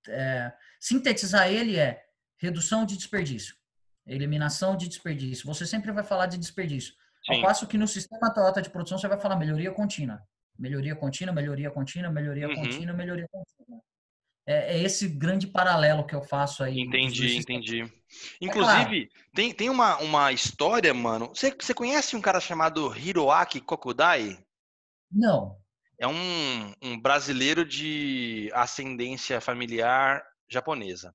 é, sintetizar ele, é redução de desperdício eliminação de desperdício. Você sempre vai falar de desperdício. Sim. Ao passo que no sistema Toyota de produção você vai falar melhoria contínua. Melhoria contínua, melhoria contínua, melhoria uhum. contínua, melhoria contínua. É, é, esse grande paralelo que eu faço aí. Entendi, entendi. Inclusive, é claro. tem, tem uma, uma história, mano. Você, você conhece um cara chamado Hiroaki Kokudai? Não. É um, um brasileiro de ascendência familiar japonesa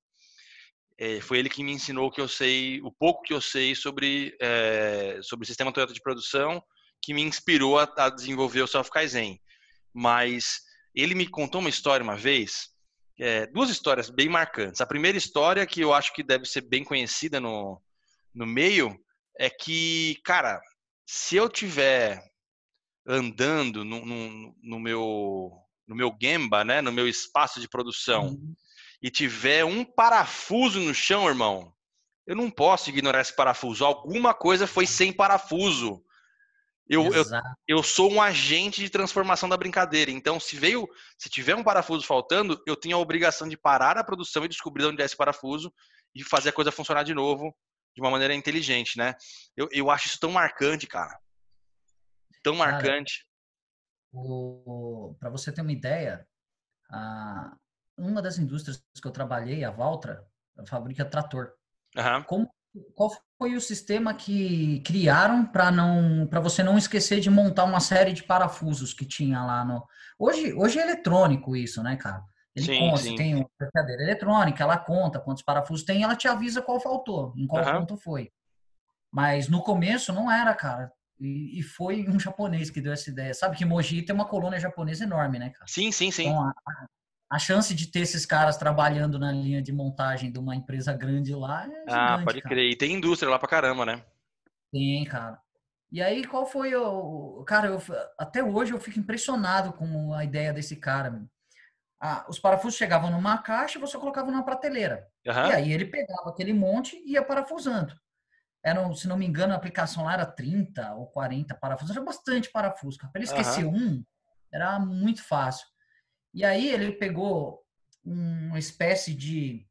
é, foi ele que me ensinou o que eu sei, o pouco que eu sei sobre, é, sobre o sistema Toyota de produção, que me inspirou a, a desenvolver o Self Kaizen. Mas ele me contou uma história uma vez é, duas histórias bem marcantes. A primeira história, que eu acho que deve ser bem conhecida no, no meio, é que, cara, se eu tiver andando no, no, no meu no meu gemba, né, no meu espaço de produção, uhum. e tiver um parafuso no chão, irmão, eu não posso ignorar esse parafuso. Alguma coisa foi sem parafuso. Eu, eu, eu, sou um agente de transformação da brincadeira. Então, se veio, se tiver um parafuso faltando, eu tenho a obrigação de parar a produção e descobrir onde é esse parafuso e fazer a coisa funcionar de novo de uma maneira inteligente, né? Eu, eu acho isso tão marcante, cara. Tão marcante. Para você ter uma ideia, a, uma das indústrias que eu trabalhei, a Valtra, fabrica trator. Uhum. Como, qual foi o sistema que criaram para não para você não esquecer de montar uma série de parafusos que tinha lá no hoje hoje é eletrônico isso né cara ele sim, conta, sim. tem uma cadeira eletrônica, ela conta quantos parafusos tem, ela te avisa qual faltou, em qual uhum. ponto foi. Mas no começo não era, cara. E, e, foi um japonês que deu essa ideia. Sabe que Mogi tem uma colônia japonesa enorme, né, cara? Sim, sim, sim. Então, a, a, chance de ter esses caras trabalhando na linha de montagem de uma empresa grande lá é Ah, pode cara. crer. E tem indústria lá pra caramba, né? Tem, cara. E aí, qual foi o. Cara, eu, até hoje eu fico impressionado com a ideia desse cara ah, os parafusos chegavam numa caixa e você colocava numa prateleira. Uhum. E aí ele pegava aquele monte e ia parafusando. Era, se não me engano, a aplicação lá era 30 ou 40 parafusos. Era bastante parafuso. Para ele esquecer uhum. um, era muito fácil. E aí ele pegou uma espécie de...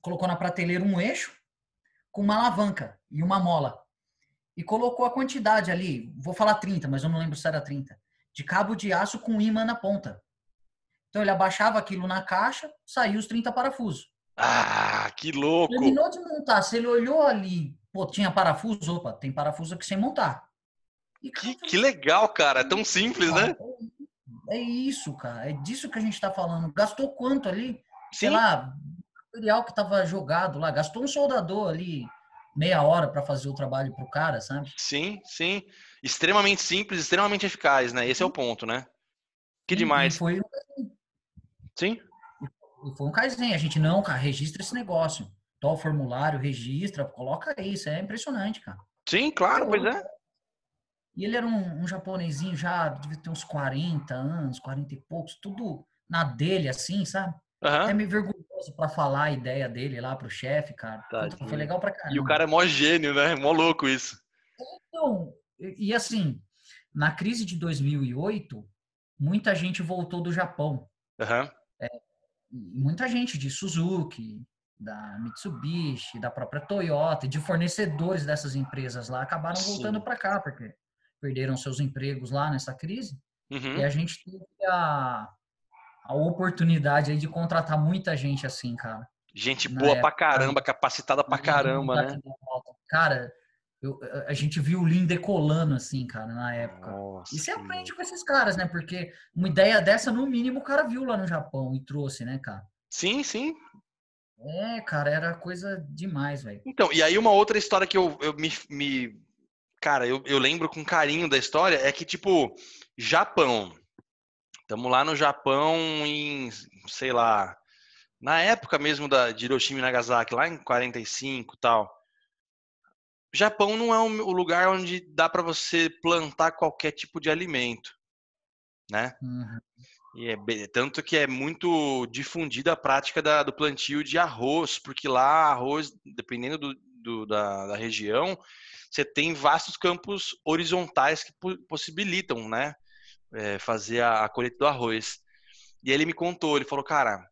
Colocou na prateleira um eixo com uma alavanca e uma mola. E colocou a quantidade ali, vou falar 30, mas eu não lembro se era 30, de cabo de aço com imã na ponta. Então ele abaixava aquilo na caixa, saiu os 30 parafusos. Ah, que louco! Terminou de montar, se ele olhou ali, pô, tinha parafuso, opa, tem parafuso aqui sem montar. E, cara, que, que legal, cara, é tão simples, cara, né? É, é, isso, cara, é disso que a gente tá falando. Gastou quanto ali? Sim. Sei lá, material que tava jogado lá, gastou um soldador ali meia hora para fazer o trabalho pro cara, sabe? Sim, sim. Extremamente simples, extremamente eficaz, né? Esse é o ponto, né? Que demais. E foi Sim. E foi um Kaizen. A gente, não, cara, registra esse negócio. Tó o formulário, registra, coloca isso. É impressionante, cara. Sim, claro, pois é. E ele era um, um japonesinho já, devia ter uns 40 anos, 40 e poucos, tudo na dele, assim, sabe? Uhum. É meio vergonhoso pra falar a ideia dele lá pro chefe, cara. Tá, foi legal pra caramba. E o cara é mó gênio, né? Mó louco isso. Então, e, e assim, na crise de 2008, muita gente voltou do Japão. Uhum. É, muita gente de Suzuki, da Mitsubishi, da própria Toyota, de fornecedores dessas empresas lá acabaram Sim. voltando para cá porque perderam seus empregos lá nessa crise. Uhum. E a gente teve a, a oportunidade de contratar muita gente assim, cara. Gente boa época, pra caramba, capacitada pra caramba, né? Cara, eu, a gente viu o Lean decolando, assim, cara, na época. Nossa, e você aprende com esses caras, né? Porque uma ideia dessa, no mínimo, o cara viu lá no Japão e trouxe, né, cara? Sim, sim. É, cara, era coisa demais, velho. Então, e aí uma outra história que eu, eu me, me. Cara, eu, eu lembro com carinho da história é que, tipo, Japão. Estamos lá no Japão em, sei lá, na época mesmo da, de Hiroshima e Nagasaki, lá em 45 e tal. Japão não é o lugar onde dá para você plantar qualquer tipo de alimento, né? Uhum. E é, tanto que é muito difundida a prática da, do plantio de arroz, porque lá arroz, dependendo do, do, da, da, região, você tem vastos campos horizontais que possibilitam, né, é, fazer a, a colheita do arroz. E ele me contou, ele falou, cara,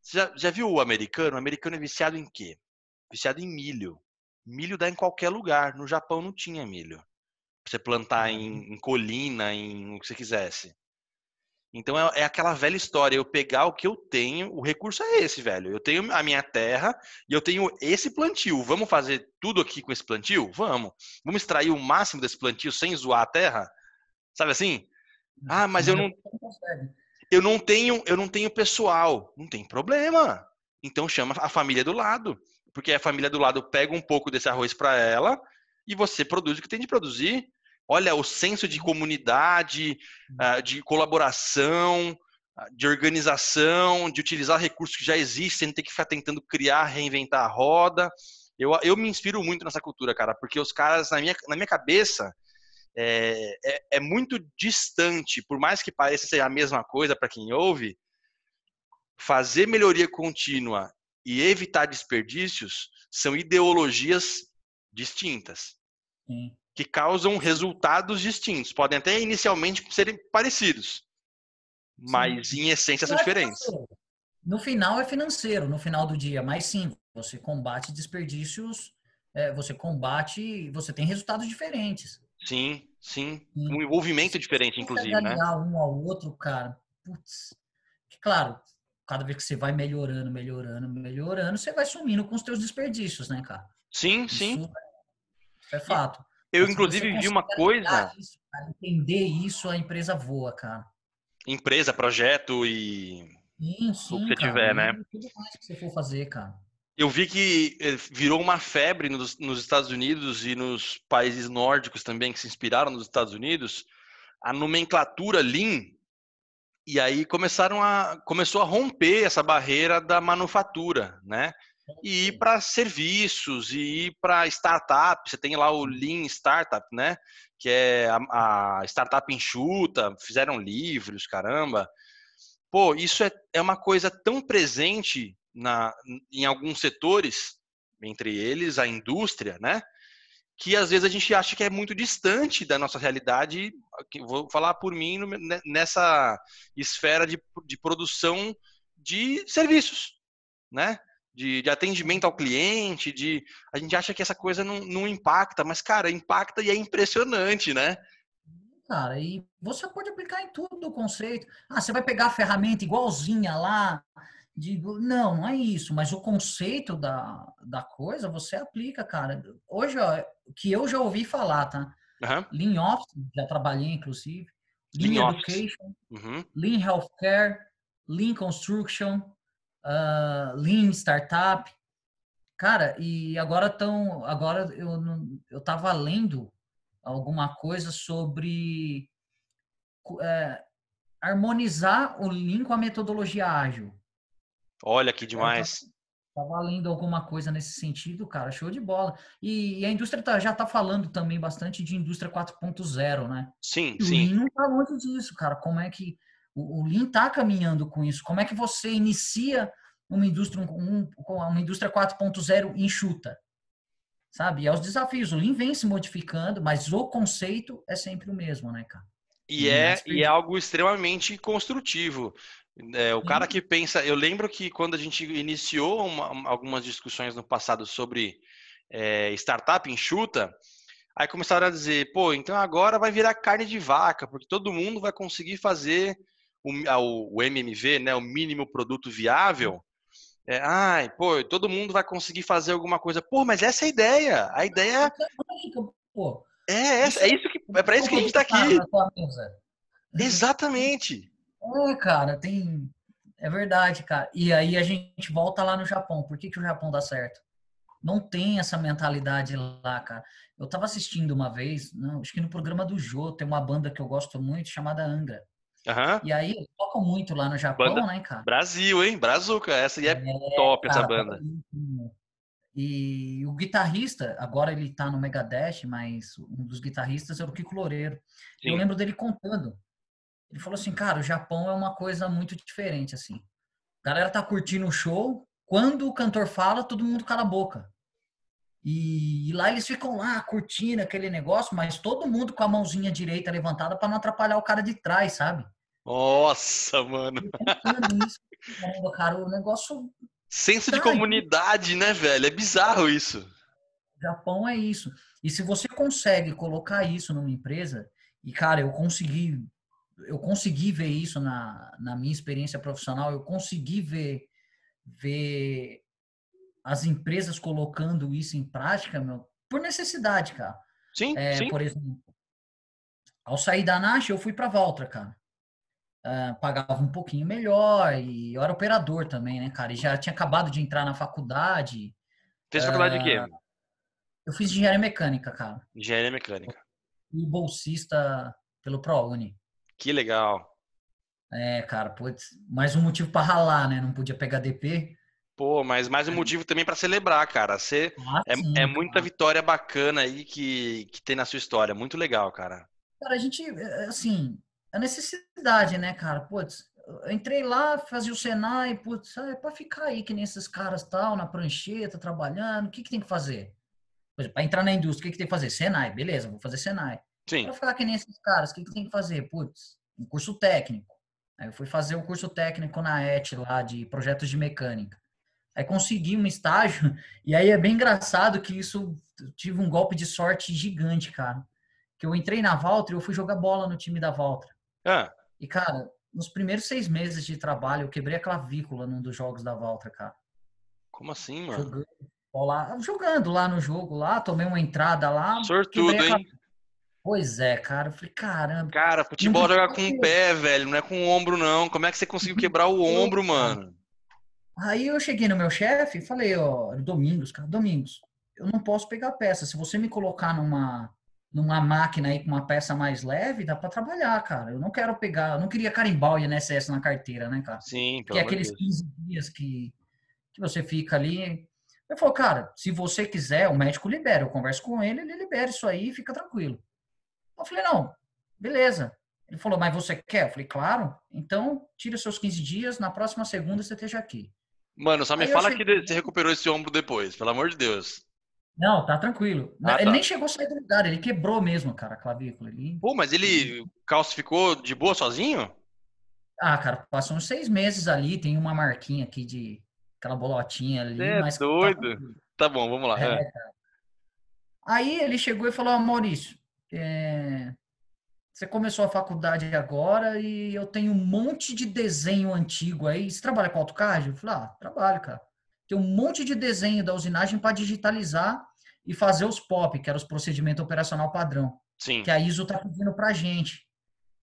você já, já viu o americano? O americano é viciado em quê? Viciado em milho. Milho dá em qualquer lugar. No Japão não tinha milho. Pra você plantar em, uhum. em colina, em o que você quisesse. Então é, é, aquela velha história, eu pegar o que eu tenho, o recurso é esse, velho. Eu tenho a minha terra e eu tenho esse plantio. Vamos fazer tudo aqui com esse plantio? Vamos. Vamos extrair o máximo desse plantio sem zoar a terra? Sabe assim? Ah, mas eu não eu não tenho, eu não tenho pessoal. Não tem problema. Então chama a família do lado porque a família do lado pega um pouco desse arroz para ela e você produz o que tem de produzir. Olha, o senso de comunidade, uh, de colaboração, de organização, de utilizar recursos que já existem, sem ter que ficar tentando criar, reinventar a roda. Eu, eu me inspiro muito nessa cultura, cara, porque os caras, na minha, na minha cabeça, é, é, é muito distante, por mais que pareça ser a mesma coisa para quem ouve, fazer melhoria contínua e evitar desperdícios são ideologias distintas. Sim. Que causam resultados distintos. Podem até inicialmente serem parecidos, mas sim. em essência são diferentes. No final é financeiro, no final do dia, mas sim, você combate desperdícios, é, você combate, você tem resultados diferentes. Sim, sim. sim. Um envolvimento diferente, inclusive, né? um ao outro, cara. Putz. Claro, cada vez que você vai melhorando, melhorando, melhorando, você vai sumindo com os teus desperdícios, né, cara? Sim, isso sim. É, é fato. Eu, inclusive, vi uma coisa. Isso, entender isso, a empresa voa, cara. Empresa, projeto e. Sim, sim. O que você cara, tiver, né? Tudo mais que você for fazer, cara. Eu vi que eh, virou uma febre nos, nos, Estados Unidos e nos países nórdicos também, que se inspiraram nos Estados Unidos, a nomenclatura Lean. E aí começaram a, começou a romper essa barreira da manufatura, né? E ir para serviços, e ir para startup. Você tem lá o Lean Startup, né? Que é a, a startup enxuta, fizeram livros, caramba. Pô, isso é, é uma coisa tão presente na, em alguns setores, entre eles a indústria, né? Que às vezes a gente acha que é muito distante da nossa realidade. Vou falar por mim nessa esfera de, de produção de serviços, né? De, de, atendimento ao cliente, de a gente acha que essa coisa não, não impacta, mas cara, impacta e é impressionante, né? Cara, e você pode aplicar em tudo o conceito. Ah, você vai pegar a ferramenta igualzinha lá Digo, não, não é isso, mas o conceito da, da coisa você aplica, cara. Hoje, ó, que eu já ouvi falar, tá? Uhum. Lean Office, já trabalhei, inclusive. Lean, Lean Education, uhum. Lean Healthcare, Lean Construction, uh, Lean Startup. Cara, e agora estão. Agora eu, eu tava lendo alguma coisa sobre é, harmonizar o Lean com a metodologia ágil. Olha que demais. Tá valendo alguma coisa nesse sentido, cara, show de bola. E, e a indústria tá, já tá falando também bastante de indústria 4.0, né? Sim, e sim. Lean não tá longe disso, cara. Como é que o, o Lean tá caminhando com isso? Como é que você inicia uma indústria um, uma indústria 4.0 enxuta? Sabe? E é os desafios. O Lean vem se modificando, mas o conceito é sempre o mesmo, né, cara? E é, e é algo extremamente construtivo. É, o cara que pensa, eu lembro que quando a gente iniciou uma, algumas discussões no passado sobre é, startup enxuta, aí começaram a dizer, pô, então agora vai virar carne de vaca, porque todo mundo vai conseguir fazer o, o MMV, né, o mínimo produto viável. É, ai, pô, todo mundo vai conseguir fazer alguma coisa. Pô, mas essa é a ideia. A ideia é, é, é isso que é para isso que a gente está aqui. Exatamente. É, cara, tem. É verdade, cara. E aí a gente volta lá no Japão. Por que, que o Japão dá certo? Não tem essa mentalidade lá, cara. Eu tava assistindo uma vez, não, acho que no programa do Jô, tem uma banda que eu gosto muito chamada Angra. Uhum. E aí, tocam muito lá no Japão, banda né, cara? Brasil, hein? Brazuca. Essa aí é, é top, cara, essa banda. E o guitarrista, agora ele tá no Megadeth, mas um dos guitarristas era o Kiko Loureiro. Sim. Eu lembro dele contando ele falou assim, cara, o Japão é uma coisa muito diferente, assim. A galera tá curtindo o show, quando o cantor fala, todo mundo cala a boca. E, e lá eles ficam lá curtindo aquele negócio, mas todo mundo com a mãozinha direita levantada para não atrapalhar o cara de trás, sabe? Nossa, mano. Isso, cara, o negócio. Senso tá de comunidade, né, velho? É bizarro isso. Japão é isso. E se você consegue colocar isso numa empresa, e cara, eu consegui eu consegui ver isso na, na minha experiência profissional, eu consegui ver, ver as empresas colocando isso em prática, meu, por necessidade, cara. Sim, é, sim. Por exemplo, ao sair da Nash, eu fui para Valtra, cara. Uh, pagava um pouquinho melhor e eu era operador também, né, cara? E já tinha acabado de entrar na faculdade. Fez faculdade uh, de quê? Eu fiz engenharia mecânica, cara. Engenharia mecânica. E bolsista pelo ProUni. Que legal. É, cara, putz, mais um motivo para ralar, né? Não podia pegar DP. Pô, mas mais um é. motivo também para celebrar, cara. Você ah, é, sim, é muita vitória bacana aí que, que tem na sua história. Muito legal, cara. Cara, a gente, é, assim, a necessidade, né, cara? Putz, eu entrei lá, fazia o Senai, putz, é pra ficar aí que nem esses caras tal, na prancheta, trabalhando, o que que tem que fazer? Para entrar na indústria, o que que tem que fazer? Senai, beleza, vou fazer Senai. Sim. Pra ficar que nem esses caras, o que que tem que fazer? Putz, um curso técnico. Aí eu fui fazer o um curso técnico na ET lá de projetos de mecânica. Aí consegui um estágio, <laughs> e aí é bem engraçado que isso tive um golpe de sorte gigante, cara. Que eu entrei na Valtra e eu fui jogar bola no time da Valtra. Ah. E, cara, nos primeiros seis meses de trabalho, eu quebrei a clavícula num dos jogos da Valtra, cara. Como assim, mano? Jogando, lá, jogando lá no jogo, lá, tomei uma entrada lá. Sortudo, hein? Pois é, cara. Eu falei, caramba. Cara, futebol jogar com o pé, velho, não é com o ombro, não. Como é que você conseguiu quebrar o ombro, mano? Aí eu cheguei no meu chefe e falei, ó, Domingos, cara, Domingos, eu não posso pegar peça. Se você me colocar numa, numa máquina aí com uma peça mais leve, dá para trabalhar, cara. Eu não quero pegar, eu não queria carimbar o INSS na carteira, né, cara? Sim, Que é aqueles 15 dias que, que você fica ali. Ele falou, cara, se você quiser, o médico libera. Eu converso com ele, ele libera isso aí, fica tranquilo. Eu falei, não, beleza. Ele falou, mas você quer? Eu falei, claro. Então, tira os seus 15 dias, na próxima segunda você esteja aqui. Mano, só me Aí fala que você recuperou esse ombro depois, pelo amor de Deus. Não, tá tranquilo. Ah, ele tá. nem chegou a sair do lugar, ele quebrou mesmo, cara, a clavícula. Ele... Pô, mas ele calcificou de boa sozinho? Ah, cara, passou uns seis meses ali, tem uma marquinha aqui de aquela bolotinha ali. É mas doido. Tá... tá bom, vamos lá. É, é. Aí ele chegou e falou, ah, Maurício, é você começou a faculdade agora e eu tenho um monte de desenho antigo aí. Você trabalha com AutoCAD? Eu falei, ah, trabalho, cara. Tem um monte de desenho da usinagem para digitalizar e fazer os POP, que eram os procedimentos operacional padrão. Sim. Que a ISO tá pedindo pra gente.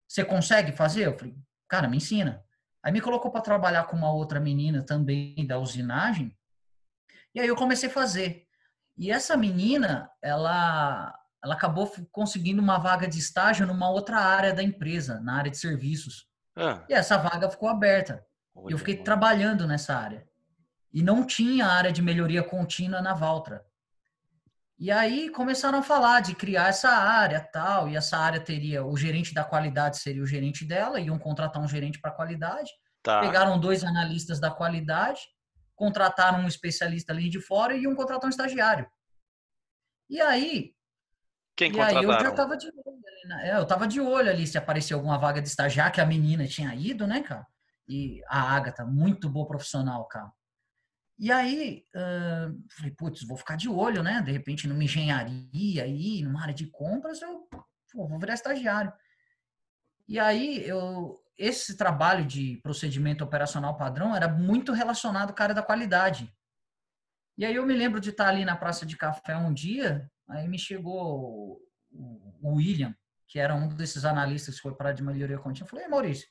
Você consegue fazer? Eu falei, cara, me ensina. Aí me colocou para trabalhar com uma outra menina também da usinagem. E aí eu comecei a fazer. E essa menina, ela ela acabou conseguindo uma vaga de estágio numa outra área da empresa, na área de serviços. Ah. E essa vaga ficou aberta. Olha, eu fiquei trabalhando nessa área. E não tinha área de melhoria contínua na Valtra. E aí começaram a falar de criar essa área tal, e essa área teria o gerente da qualidade seria o gerente dela, iam contratar um gerente para qualidade. Tá. Pegaram dois analistas da qualidade, contrataram um especialista ali de fora e iam contratar um estagiário. E aí quem e contrataram? Aí eu já tava de olho ali, né? É, eu tava de olho ali se aparecia alguma vaga de estagiário, que a menina tinha ido, né, cara? E a Agatha, muito boa profissional, cara. E aí, uh, falei, putz, vou ficar de olho, né? De repente, numa engenharia aí, numa área de compras, eu pô, vou virar estagiário. E aí, eu, esse trabalho de procedimento operacional padrão era muito relacionado com a área da qualidade. E aí eu me lembro de estar ali na praça de café um dia Aí me chegou o William, que era um desses analistas que foi para de melhoria contínua. Eu falei, Maurício,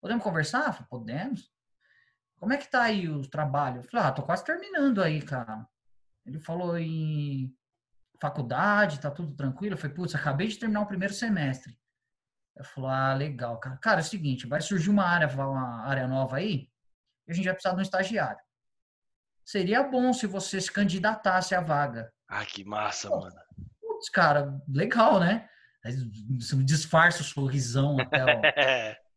podemos conversar? falei, podemos. Como é que tá aí o trabalho? Eu falei, ah, tô quase terminando aí, cara. Ele falou em faculdade, tá tudo tranquilo. Eu falei, putz, acabei de terminar o primeiro semestre. Eu falei, ah, legal, cara. Cara, é o seguinte, vai surgir uma área, uma área nova aí, e a gente vai precisar de um estagiário. Seria bom se você se candidatasse à vaga. Ah, que massa, Pô, mano. Putz, cara, legal, né? Disfarça o sorrisão até. Ó. <laughs>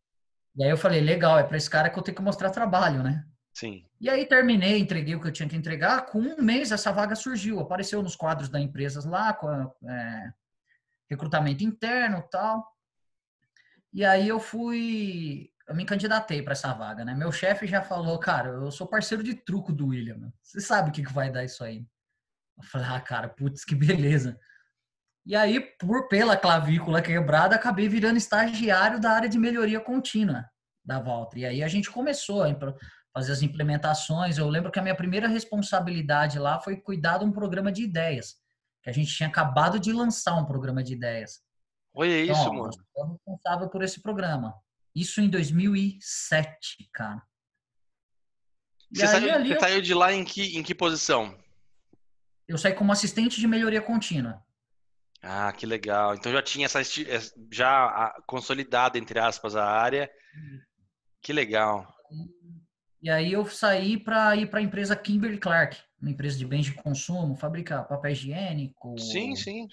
e aí eu falei, legal, é para esse cara que eu tenho que mostrar trabalho, né? Sim. E aí terminei, entreguei o que eu tinha que entregar. Com um mês essa vaga surgiu, apareceu nos quadros da empresa lá, com é, recrutamento interno tal. E aí eu fui, eu me candidatei para essa vaga, né? Meu chefe já falou, cara, eu sou parceiro de truco do William. Você sabe o que, que vai dar isso aí. Eu falei, ah, cara, putz, que beleza. E aí, por pela clavícula quebrada, acabei virando estagiário da área de melhoria contínua da Valtra. E aí a gente começou a fazer as implementações. Eu lembro que a minha primeira responsabilidade lá foi cuidar de um programa de ideias, que a gente tinha acabado de lançar um programa de ideias. Olha então, isso, ó, mano. Eu sou responsável por esse programa. Isso em 2007, cara. E você, aí, saiu, ali, você eu... saiu de lá em que, em que posição? eu saí como assistente de melhoria contínua. Ah, que legal. Então já tinha essa já consolidada entre aspas a área. Que legal. E aí eu saí para ir para a empresa Kimberly Clark, uma empresa de bens de consumo, fabrica papel higiênico. Sim, sim.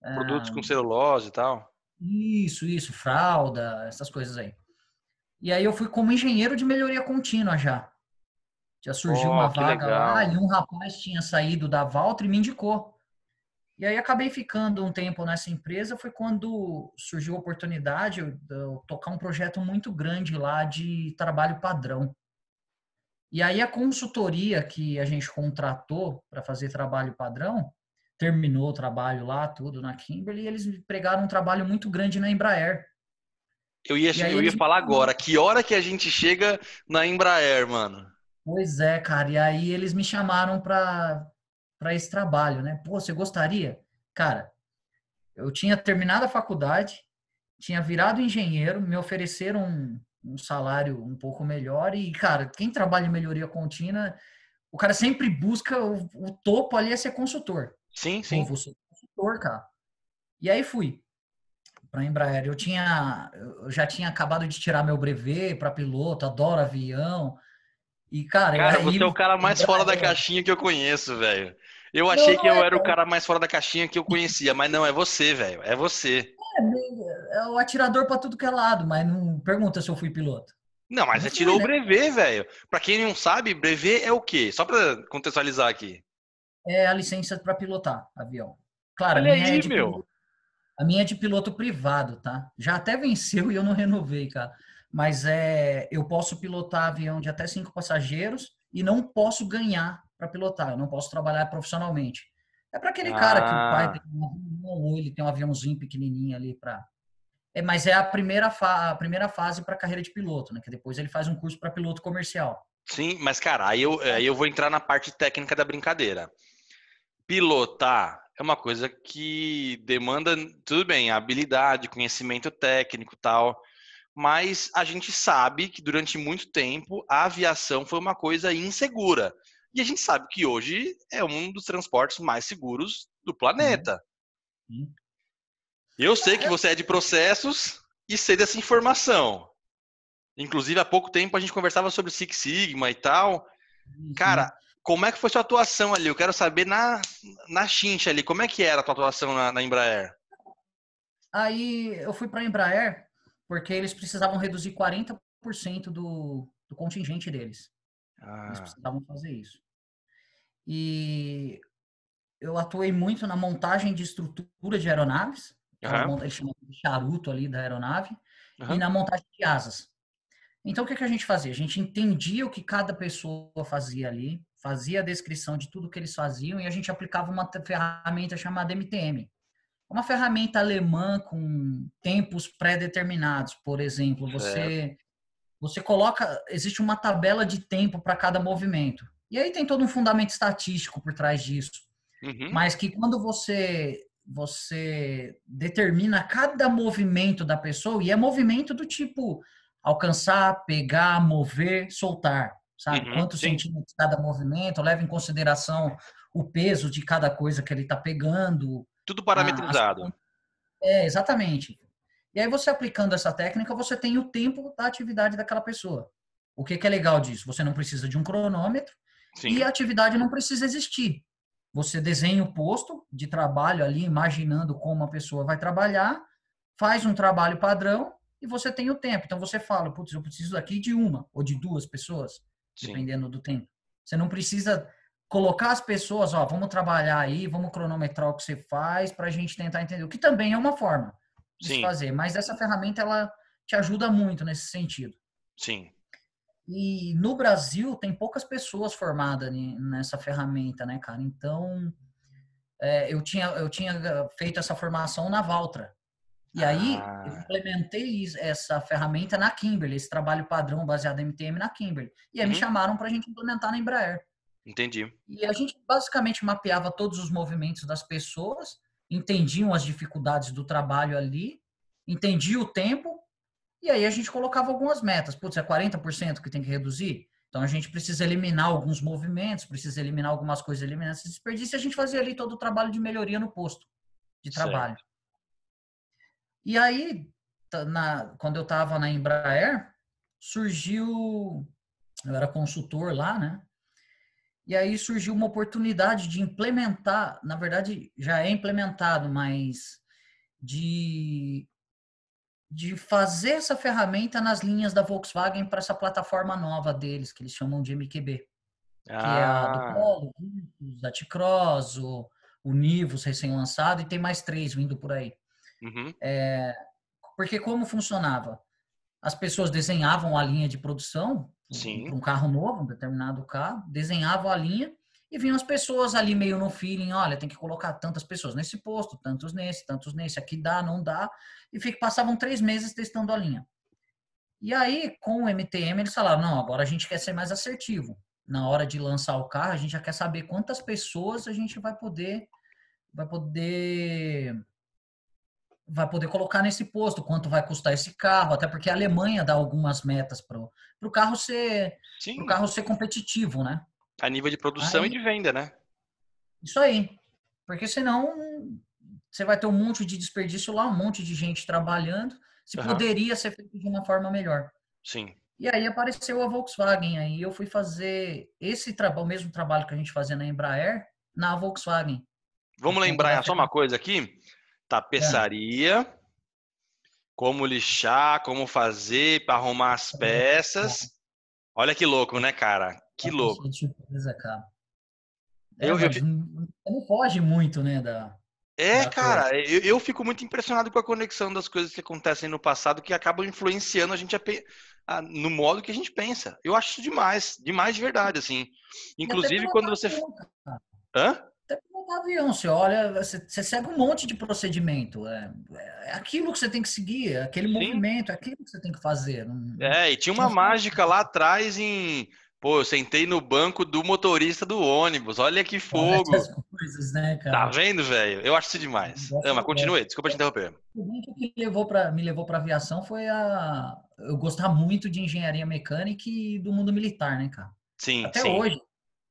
Produtos com celulose e tal. Isso, isso, fralda, essas coisas aí. E aí eu fui como engenheiro de melhoria contínua já. Já surgiu oh, uma vaga legal. lá e um rapaz tinha saído da Valtra e me indicou. E aí acabei ficando um tempo nessa empresa, foi quando surgiu a oportunidade de eu tocar um projeto muito grande lá de trabalho padrão. E aí a consultoria que a gente contratou para fazer trabalho padrão, terminou o trabalho lá, tudo na Kimberly, e eles pregaram um trabalho muito grande na Embraer. Eu ia, eu ia falar agora, que hora que a gente chega na Embraer, mano? Pois é, cara, e aí eles me chamaram para para esse trabalho, né? Pô, você gostaria? Cara, eu tinha terminado a faculdade, tinha virado engenheiro, me ofereceram um, um salário um pouco melhor e, cara, quem trabalha em melhoria contínua, o cara sempre busca o, o topo ali é ser consultor. Sim, sim. Pô, vou ser consultor, cara. E aí fui para Embraer. Eu tinha, eu já tinha acabado de tirar meu brevet para piloto, adoro avião. E cara, cara aí, você é o cara mais fora da caixinha que eu conheço, velho. Eu achei não, que eu é, era o cara mais fora da caixinha que eu conhecia, mas não, é você, velho. É você. É, é o atirador para tudo que é lado, mas não pergunta se eu fui piloto. Não, mas você tirou né? o brevet, velho. Para quem não sabe, brevet é o quê? Só para contextualizar aqui. É a licença para pilotar avião. Claro, Olha aí, é meu. Piloto, a minha é de piloto privado, tá? Já até venceu e eu não renovei, cara. Mas é, eu posso pilotar avião de até cinco passageiros e não posso ganhar para pilotar. Eu não posso trabalhar profissionalmente. É para aquele ah. cara que o pai ah. tem um ele tem um aviãozinho pequenininho ali para. É, mas é a primeira, fa... a primeira fase para a carreira de piloto, né? Que depois ele faz um curso para piloto comercial. Sim, mas cara, aí eu, aí eu vou entrar na parte técnica da brincadeira. Pilotar é uma coisa que demanda, tudo bem, habilidade, conhecimento técnico tal, mas a gente sabe que durante muito tempo a aviação foi uma coisa insegura. E a gente sabe que hoje é um dos transportes mais seguros do planeta. Uhum. Eu sei que você é de processos e sei dessa informação. Inclusive, há pouco tempo a gente conversava sobre Six Sigma e tal. Cara, como é que foi sua atuação ali? Eu quero saber na, na chincha ali, como é que era a tua atuação na, na Embraer? Aí eu fui para a Embraer porque eles precisavam reduzir 40% do, do contingente deles. Ah. Eles precisavam fazer isso. E eu atuei muito na montagem de estrutura de aeronaves, uhum. eles chamam de charuto ali da aeronave, uhum. e na montagem de asas. Então, o que, que a gente fazia? A gente entendia o que cada pessoa fazia ali, fazia a descrição de tudo que eles faziam e a gente aplicava uma ferramenta chamada MTM. Uma ferramenta alemã com tempos pré-determinados, por exemplo. Você, você coloca, existe uma tabela de tempo para cada movimento. E aí tem todo um fundamento estatístico por trás disso. Uhum. Mas que quando você você determina cada movimento da pessoa, e é movimento do tipo alcançar, pegar, mover, soltar, sabe? Uhum, Quantos sim. centímetros cada movimento, leva em consideração o peso de cada coisa que ele está pegando. Tudo parametrizado. É, exatamente. E aí você aplicando essa técnica, você tem o tempo da atividade daquela pessoa. O que, que é legal disso? Você não precisa de um cronômetro, Sim. E a atividade não precisa existir. Você desenha o posto de trabalho ali, imaginando como a pessoa vai trabalhar, faz um trabalho padrão e você tem o tempo. Então você fala, putz, eu preciso aqui de uma ou de duas pessoas, Sim. dependendo do tempo. Você não precisa colocar as pessoas, ó, vamos trabalhar aí, vamos cronometrar o que você faz para a gente tentar entender, o que também é uma forma de Sim. fazer. Mas essa ferramenta, ela te ajuda muito nesse sentido. Sim. E no Brasil tem poucas pessoas formadas nessa ferramenta, né, cara? Então, é, eu, tinha, eu tinha feito essa formação na Valtra. E aí, ah. eu implementei essa ferramenta na Kimberly, esse trabalho padrão baseado em MTM na Kimberly. E aí uhum. me chamaram para a gente implementar na Embraer. Entendi. E a gente basicamente mapeava todos os movimentos das pessoas, entendiam as dificuldades do trabalho ali, entendia o tempo e aí a gente colocava algumas metas. Putz, é 40% que tem que reduzir? Então a gente precisa eliminar alguns movimentos, precisa eliminar algumas coisas, eliminar esse desperdício. E a gente fazia ali todo o trabalho de melhoria no posto, de trabalho. Certo. E aí, na, quando eu estava na Embraer, surgiu, eu era consultor lá, né? E aí surgiu uma oportunidade de implementar, na verdade já é implementado, mas de, de fazer essa ferramenta nas linhas da Volkswagen para essa plataforma nova deles, que eles chamam de MQB. Ah. Que é a do ah. Polo, da T-Cross, o, o Nivus recém-lançado, e tem mais três vindo por aí. Uhum. É, porque como funcionava? As pessoas desenhavam a linha de produção para um carro novo, um determinado carro, desenhavam a linha e vinham as pessoas ali meio no feeling, olha, tem que colocar tantas pessoas nesse posto, tantos nesse, tantos nesse, aqui dá, não dá, e fica, passavam três meses testando a linha. E aí, com o MTM, eles falaram, não, agora a gente quer ser mais assertivo. Na hora de lançar o carro, a gente já quer saber quantas pessoas a gente vai poder vai poder vai poder colocar nesse posto, quanto vai custar esse carro, até porque a Alemanha dá algumas metas para o carro ser pro carro ser competitivo, né? A nível de produção aí, e de venda, né? Isso aí. Porque senão você vai ter um monte de desperdício lá, um monte de gente trabalhando, se uhum. poderia ser feito de uma forma melhor. Sim. E aí apareceu a Volkswagen, aí eu fui fazer esse trabalho, o mesmo trabalho que a gente fazia na Embraer, na Volkswagen. Vamos lembrar só uma coisa aqui tapeçaria, é. como lixar, como fazer para arrumar as peças. Olha que louco, né, cara? Que louco. cara. É, eu, eu, não foge muito, né, da, é, da cara, eu, eu, fico muito impressionado com a conexão das coisas que acontecem no passado que acabam influenciando a gente a, a, no modo que a gente pensa. Eu acho isso demais, demais de verdade, assim. Inclusive quando você. Hã? Pilotar avião, você olha, você, você, segue um monte de procedimento. É, é aquilo que você tem que seguir, é aquele Sim. movimento, é aquilo que você tem que fazer. Não, é, e tinha uma mágica lá atrás em. Pô, eu sentei no banco do motorista do ônibus. Olha que fogo. Coisas, né, tá vendo, velho? Eu acho isso demais. Ah, mas continue, desculpa te interromper. O que levou pra, me levou para aviação foi a eu gostar muito de engenharia mecânica e do mundo militar, né, cara? Sim, Até sim. hoje,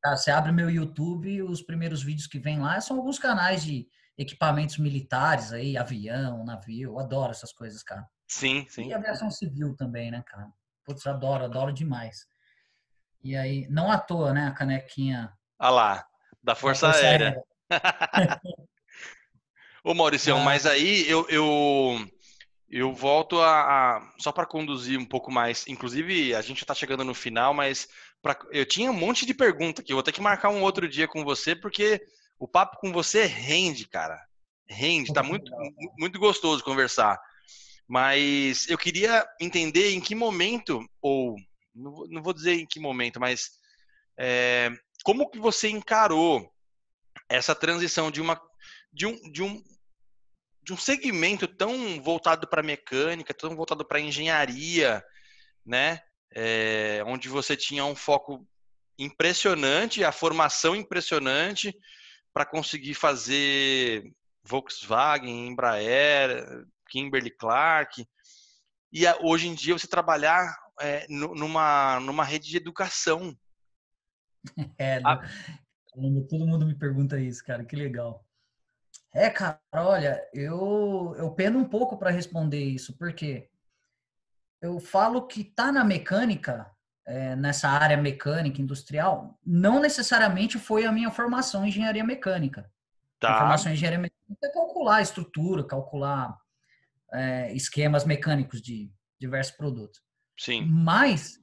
Cara, você abre meu YouTube, os primeiros vídeos que vem lá são alguns canais de equipamentos militares aí, avião, navio. Eu adoro essas coisas, cara. Sim, sim. E aviação civil também, né, cara? Putz, adoro, adoro demais. E aí, não à toa, né, a canequinha. Ah lá, da Força, da Força Aérea. Aérea. <laughs> Ô, Maurício, ah. mas aí eu, eu, eu volto a, a só para conduzir um pouco mais. Inclusive, a gente está chegando no final, mas Pra, eu tinha um monte de pergunta aqui. Eu vou ter que marcar um outro dia com você, porque o papo com você rende, cara. Rende, tá muito, muito gostoso conversar. Mas eu queria entender em que momento, ou não vou dizer em que momento, mas é, como que você encarou essa transição de uma de um, de um, de um segmento tão voltado para mecânica, tão voltado para engenharia, né? É, onde você tinha um foco impressionante, a formação impressionante para conseguir fazer Volkswagen, Embraer, Kimberly Clark. E hoje em dia você trabalhar é, numa, numa rede de educação. <laughs> É, a... todo mundo me pergunta isso, cara, que legal. É, cara, olha, eu, eu peno um pouco para responder isso, porque eu falo que tá na mecânica, é, nessa área mecânica industrial, não necessariamente foi a minha formação em engenharia mecânica. Tá. A formação em engenharia mecânica é calcular estrutura, calcular é, esquemas mecânicos de diversos produtos. Sim. Mas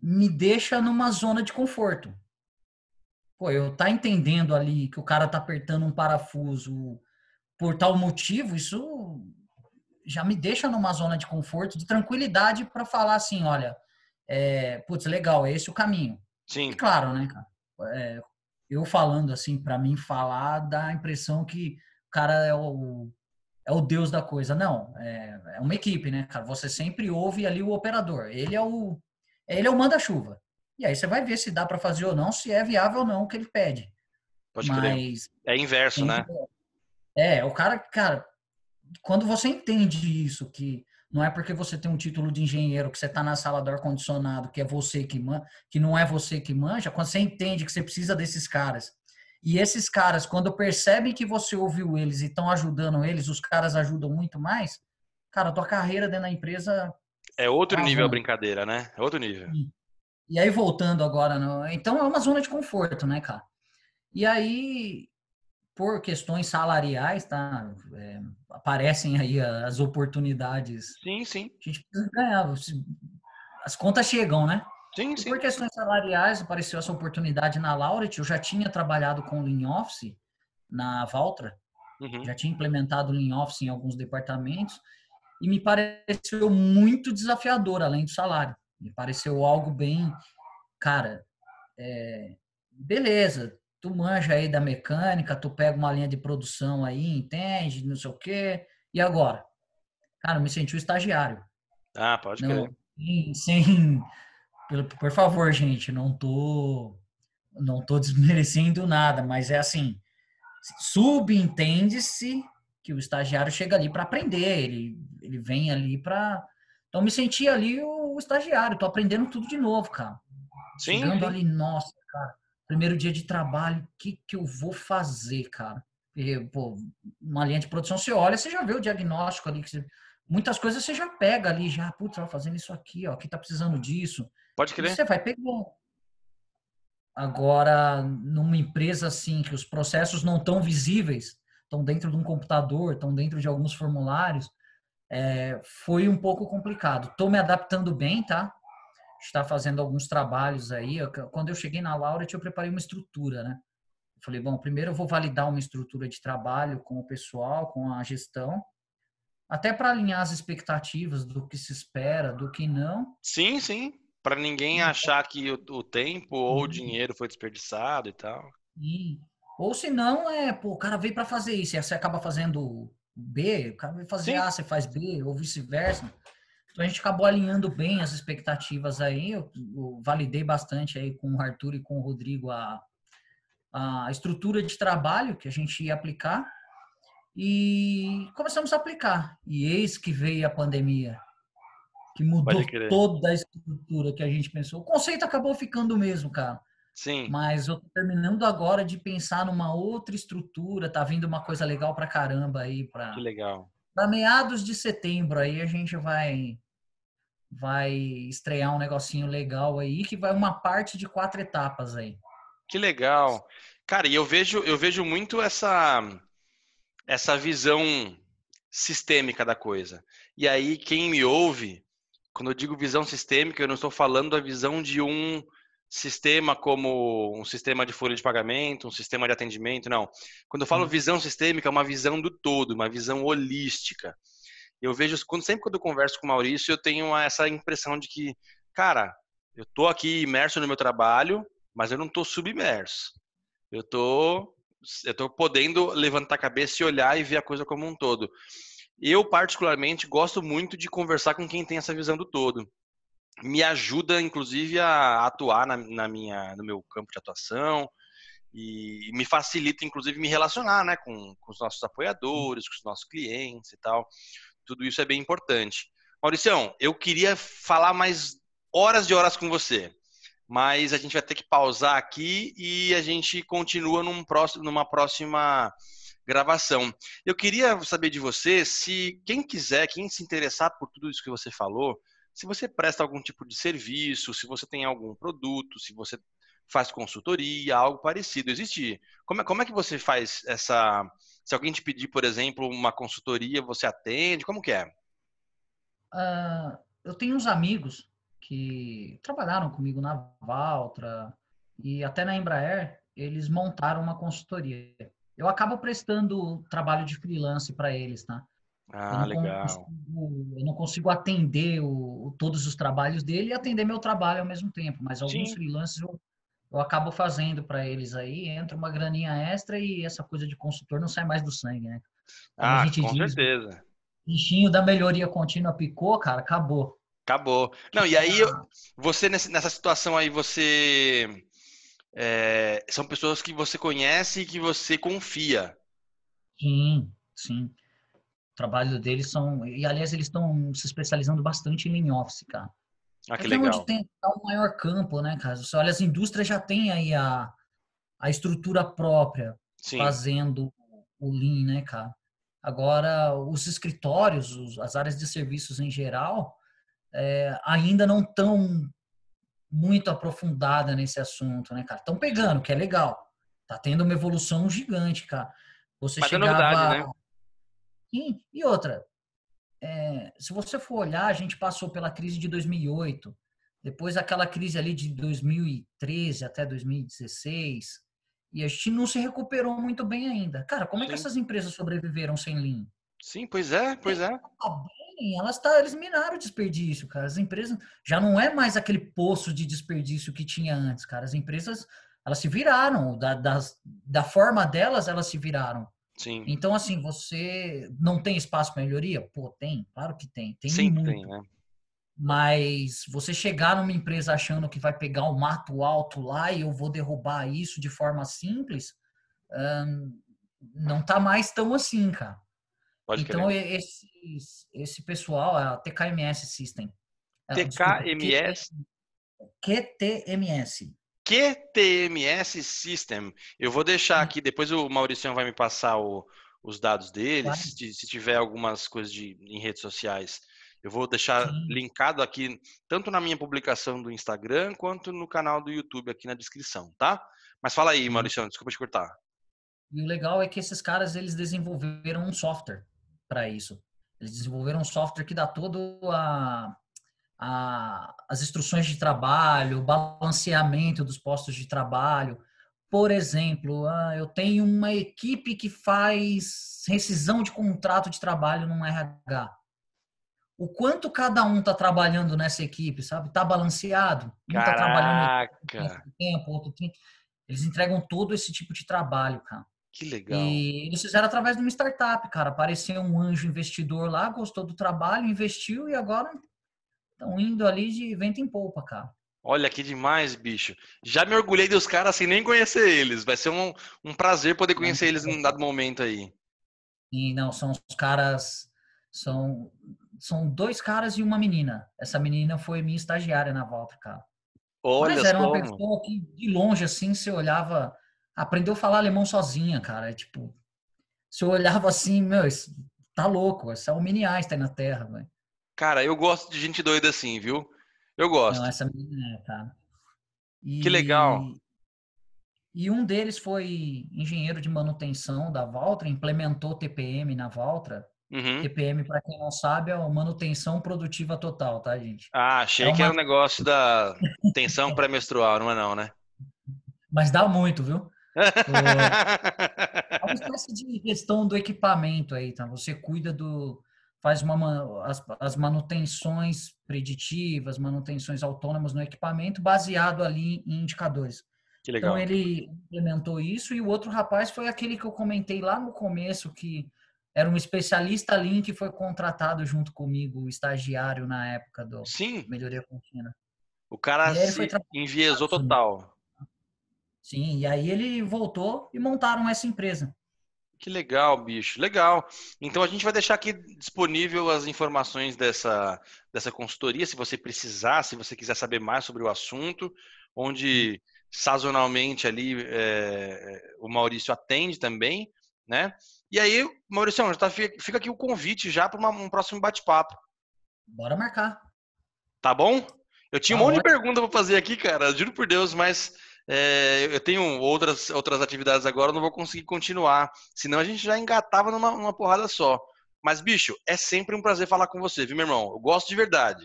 me deixa numa zona de conforto. Pô, eu tá entendendo ali que o cara tá apertando um parafuso por tal motivo, isso já me deixa numa zona de conforto, de tranquilidade para falar assim, olha, é, putz, legal, é esse o caminho. Sim. E claro, né, cara? É, eu falando assim, para mim falar, dá a impressão que o cara é o, é o deus da coisa. Não, é, é uma equipe, né, cara? Você sempre ouve ali o operador. Ele é o, ele é o manda-chuva. E aí você vai ver se dá para fazer ou não, se é viável ou não o que ele pede. Pode Mas, crer. É inverso, né? É, o cara, cara, quando você entende isso, que não é porque você tem um título de engenheiro que você está na sala do ar-condicionado, que é você que man, que não é você que manja, quando você entende que você precisa desses caras E esses caras, quando percebem que você ouviu eles e estão ajudando eles, os caras ajudam muito mais, cara, a tua carreira dentro da empresa. É outro tá nível a brincadeira, né? É outro nível. E, e aí, voltando agora, então é uma zona de conforto, né, cara? E aí, por questões salariais, tá? É, aparecem aí as oportunidades. Sim, sim. A gente precisa ganhar. As contas chegam, né? Sim, sim. Por questões salariais, apareceu essa oportunidade na Lauret. Eu já tinha trabalhado com Lean Office na Valtra, uhum. já tinha implementado Lean Office em alguns departamentos e me pareceu muito desafiador, além do salário. Me pareceu algo bem, cara, é, beleza, tu manja aí da mecânica, tu pega uma linha de produção aí, entende, não sei o quê, e agora? Cara, eu me senti um estagiário. Ah, pode não, crer. Sem, sem por favor, gente, não tô não tô desmerecendo nada, mas é assim, subentende-se que o estagiário chega ali para aprender, ele, ele vem ali para então me senti ali o, o, estagiário, tô aprendendo tudo de novo, cara. Sim. Chegando ali, nossa, cara, primeiro dia de trabalho, o que que eu vou fazer, cara? Porque, pô, uma linha de produção, você olha, você já vê o diagnóstico ali, que você, muitas coisas você já pega ali, já, putz, tá fazendo isso aqui, ó, aqui tá precisando disso. Pode crer. Você vai pegando. Agora, numa empresa assim, que os processos não estão visíveis, estão dentro de um computador, estão dentro de alguns formulários, é, foi um pouco complicado. Estou me adaptando bem, tá? Está fazendo alguns trabalhos aí. Quando eu cheguei na Lauret, eu preparei uma estrutura, né? Eu falei, bom, primeiro eu vou validar uma estrutura de trabalho com o pessoal, com a gestão, até para alinhar as expectativas do que se espera, do que não. Sim, sim para ninguém achar que o, o, tempo ou o dinheiro foi desperdiçado e tal. Sim. Ou se não, é, pô, o cara veio para fazer isso, e você acaba fazendo B, o cara vai fazer Sim. A, você faz B, ou vice-versa. Então a gente acabou alinhando bem as expectativas aí. Eu, eu, validei bastante aí com o Arthur e com o Rodrigo a, a estrutura de trabalho que a gente ia aplicar. E começamos a aplicar. E eis que veio a pandemia que mudou toda a estrutura que a gente pensou. O conceito acabou ficando o mesmo, cara. Sim. Mas eu tô terminando agora de pensar numa outra estrutura, tá vindo uma coisa legal pra caramba aí para Que legal. Para meados de setembro aí a gente vai vai estrear um negocinho legal aí que vai uma parte de quatro etapas aí. Que legal. Cara, e eu vejo eu vejo muito essa essa visão sistêmica da coisa. E aí quem me ouve quando eu digo visão sistêmica, eu não estou falando da visão de um sistema como um sistema de folha de pagamento, um sistema de atendimento, não. Quando eu falo visão sistêmica, é uma visão do todo, uma visão holística. Eu vejo, quando, sempre quando eu converso com o Maurício, eu tenho essa impressão de que, cara, eu estou aqui imerso no meu trabalho, mas eu não estou submerso. Eu tô, eu tô podendo levantar a cabeça e olhar e ver a coisa como um todo. Eu, particularmente, gosto muito de conversar com quem tem essa visão do todo. Me ajuda, inclusive, a atuar na, na minha, no meu campo de atuação e me facilita, inclusive, me relacionar né, com, com os nossos apoiadores, com os nossos clientes e tal. Tudo isso é bem importante. Mauricião, eu queria falar mais horas e horas com você, mas a gente vai ter que pausar aqui e a gente continua num próximo, numa próxima gravação. Eu queria saber de você se quem quiser, quem se interessar por tudo isso que você falou, se você presta algum tipo de serviço, se você tem algum produto, se você faz consultoria, algo parecido. Existe? Como é, como é que você faz essa? Se alguém te pedir, por exemplo, uma consultoria, você atende? Como que é? Uh, eu tenho uns amigos que trabalharam comigo na Valtra e até na Embraer, eles montaram uma consultoria eu acabo prestando trabalho de freelance para eles, tá? Ah, eu legal. Consigo, eu não consigo atender o, todos os trabalhos dele e atender meu trabalho ao mesmo tempo, mas alguns Sim. freelances eu, eu acabo fazendo para eles aí, entra uma graninha extra e essa coisa de consultor não sai mais do sangue, né? Como ah, com diz, certeza. Bichinho da melhoria contínua picou, cara, acabou. Acabou. Não, e aí você nessa situação aí, você é, são pessoas que você conhece e que você confia. Sim, sim. O trabalho deles são. E aliás, eles estão se especializando bastante em lean office, cara. Ah, que é legal. onde tem tá o maior campo, né, cara? Olha, as indústrias já têm aí a, a estrutura própria Sim. fazendo o Lean, né, cara? Agora, os escritórios, os, as áreas de serviços em geral, é, ainda não estão muito aprofundada nesse assunto, né, cara? Estão pegando, que é legal. Tá tendo uma evolução gigante, cara. Você Mas chegava... é novidade, né? E outra, é, se você for olhar, a gente passou pela crise de 2008, depois aquela crise ali de 2013 até 2016, e a gente não se recuperou muito bem ainda. Cara, como Sim. é que essas empresas sobreviveram sem Lean? Sim, pois é, pois é. Tá elas tá, eles minaram o desperdício, cara. As empresas já não é mais aquele poço de desperdício que tinha antes, cara. As empresas, elas se viraram, da, das, da forma delas, elas se viraram. Sim. Então, assim, você não tem espaço para melhoria? Pô, tem, claro que tem. Tem Sim, muito. tem, né? Mas você chegar numa empresa achando que vai pegar um mato alto lá e eu vou derrubar isso de forma simples, hum, não tá mais tão assim, cara. Pode então, esse, esse pessoal, a TKMS System. TKMS? QTMS. QTMS System. Eu vou deixar aqui, depois o Maurício vai me passar o, os dados deles, claro. se, se, tiver algumas coisas de, em redes sociais. Eu vou deixar Sim. linkado aqui, tanto na minha publicação do Instagram, quanto no canal do YouTube aqui na descrição, tá? Mas fala aí, Maurício, desculpa te cortar. E o legal é que esses caras, eles desenvolveram um software para isso. Eles desenvolveram um software que dá todo a, a, as instruções de trabalho, o balanceamento dos postos de trabalho. Por exemplo, ah, eu tenho uma equipe que faz rescisão de contrato de trabalho no RH o quanto cada um tá trabalhando nessa equipe, sabe? Tá balanceado. Um Caraca. tá trabalhando tempo, outro tempo. Eles entregam todo esse tipo de trabalho, cara. Que legal. E eles fizeram através de uma startup, cara. Apareceu um anjo investidor lá, gostou do trabalho, investiu e agora estão indo ali de vento em polpa, cara. Olha que demais, bicho. Já me orgulhei dos caras sem nem conhecer eles. Vai ser um, um prazer poder conhecer eles num dado momento aí. E não, são os caras. São são dois caras e uma menina. Essa menina foi minha estagiária na volta, cara. Olha Mas era uma pessoa que de longe assim, você olhava, aprendeu a falar alemão sozinha, cara. É, tipo, você olhava assim, meu, tá louco, essa é o mini Einstein na Terra, velho. Cara, eu gosto de gente doida assim, viu? Eu gosto. Não, essa menina é, cara. E, que legal. E um deles foi engenheiro de manutenção da Valtra, implementou TPM na Valtra Uhum. TPM, para quem não sabe, é a manutenção produtiva total, tá, gente? Ah, achei é uma... que era um negócio da tensão <laughs> pré-menstrual, não é não, né? Mas dá muito, viu? <laughs> é uma espécie de questão do equipamento aí, tá? Você cuida do... faz uma, as, as manutenções preditivas, manutenções autônomas no equipamento, baseado ali em indicadores. Que legal. Então ele implementou isso e o outro rapaz foi aquele que eu comentei lá no começo que era um especialista Lean que foi contratado junto comigo, estagiário na época do Sim. Melhoria Contínua. O cara se enviesou total. Sim, e aí ele voltou e montaram essa empresa. Que legal, bicho, legal. Então a gente vai deixar aqui disponível as informações dessa, dessa consultoria, se você precisar, se você quiser saber mais sobre o assunto, onde sazonalmente ali é, o Maurício atende também, né? E aí, Maurício, tá, fica aqui o convite já para um próximo bate-papo. Bora marcar. Tá bom? Eu tinha tá um monte de pergunta para fazer aqui, cara, juro por Deus, mas é, eu tenho outras, outras atividades agora, não vou conseguir continuar. Senão a gente já engatava numa, numa porrada só. Mas, bicho, é sempre um prazer falar com você, viu, meu irmão? Eu gosto de verdade.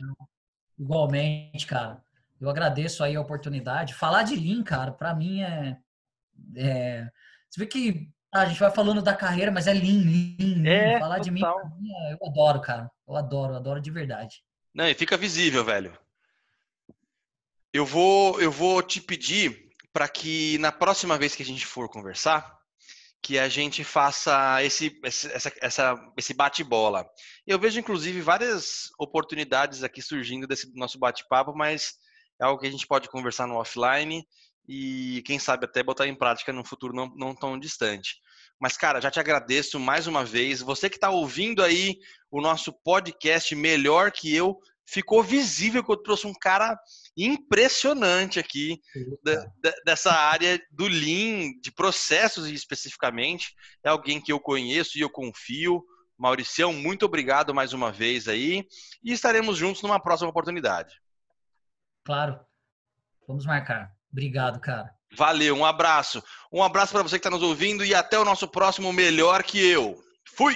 Igualmente, cara. Eu agradeço aí a oportunidade. Falar de Lean, cara, para mim é, é. Você vê que a gente vai falando da carreira, mas é lean, lean, lean. É, Falar total. de mim, eu adoro, cara. Eu adoro, eu adoro de verdade. Não, e fica visível, velho. Eu vou, eu vou te pedir para que na próxima vez que a gente for conversar, que a gente faça esse, essa, essa, esse bate-bola. Eu vejo, inclusive, várias oportunidades aqui surgindo desse nosso bate-papo, mas é algo que a gente pode conversar no offline e, quem sabe, até botar em prática no futuro não, não tão distante. Mas, cara, já te agradeço mais uma vez. Você que está ouvindo aí o nosso podcast Melhor Que Eu, ficou visível que eu trouxe um cara impressionante aqui da, da, dessa área do Lean, de processos especificamente. É alguém que eu conheço e eu confio. Mauricião, muito obrigado mais uma vez aí. E estaremos juntos numa próxima oportunidade. Claro. Vamos marcar. Obrigado, cara. Valeu, um abraço. Um abraço para você que está nos ouvindo e até o nosso próximo Melhor Que Eu. Fui!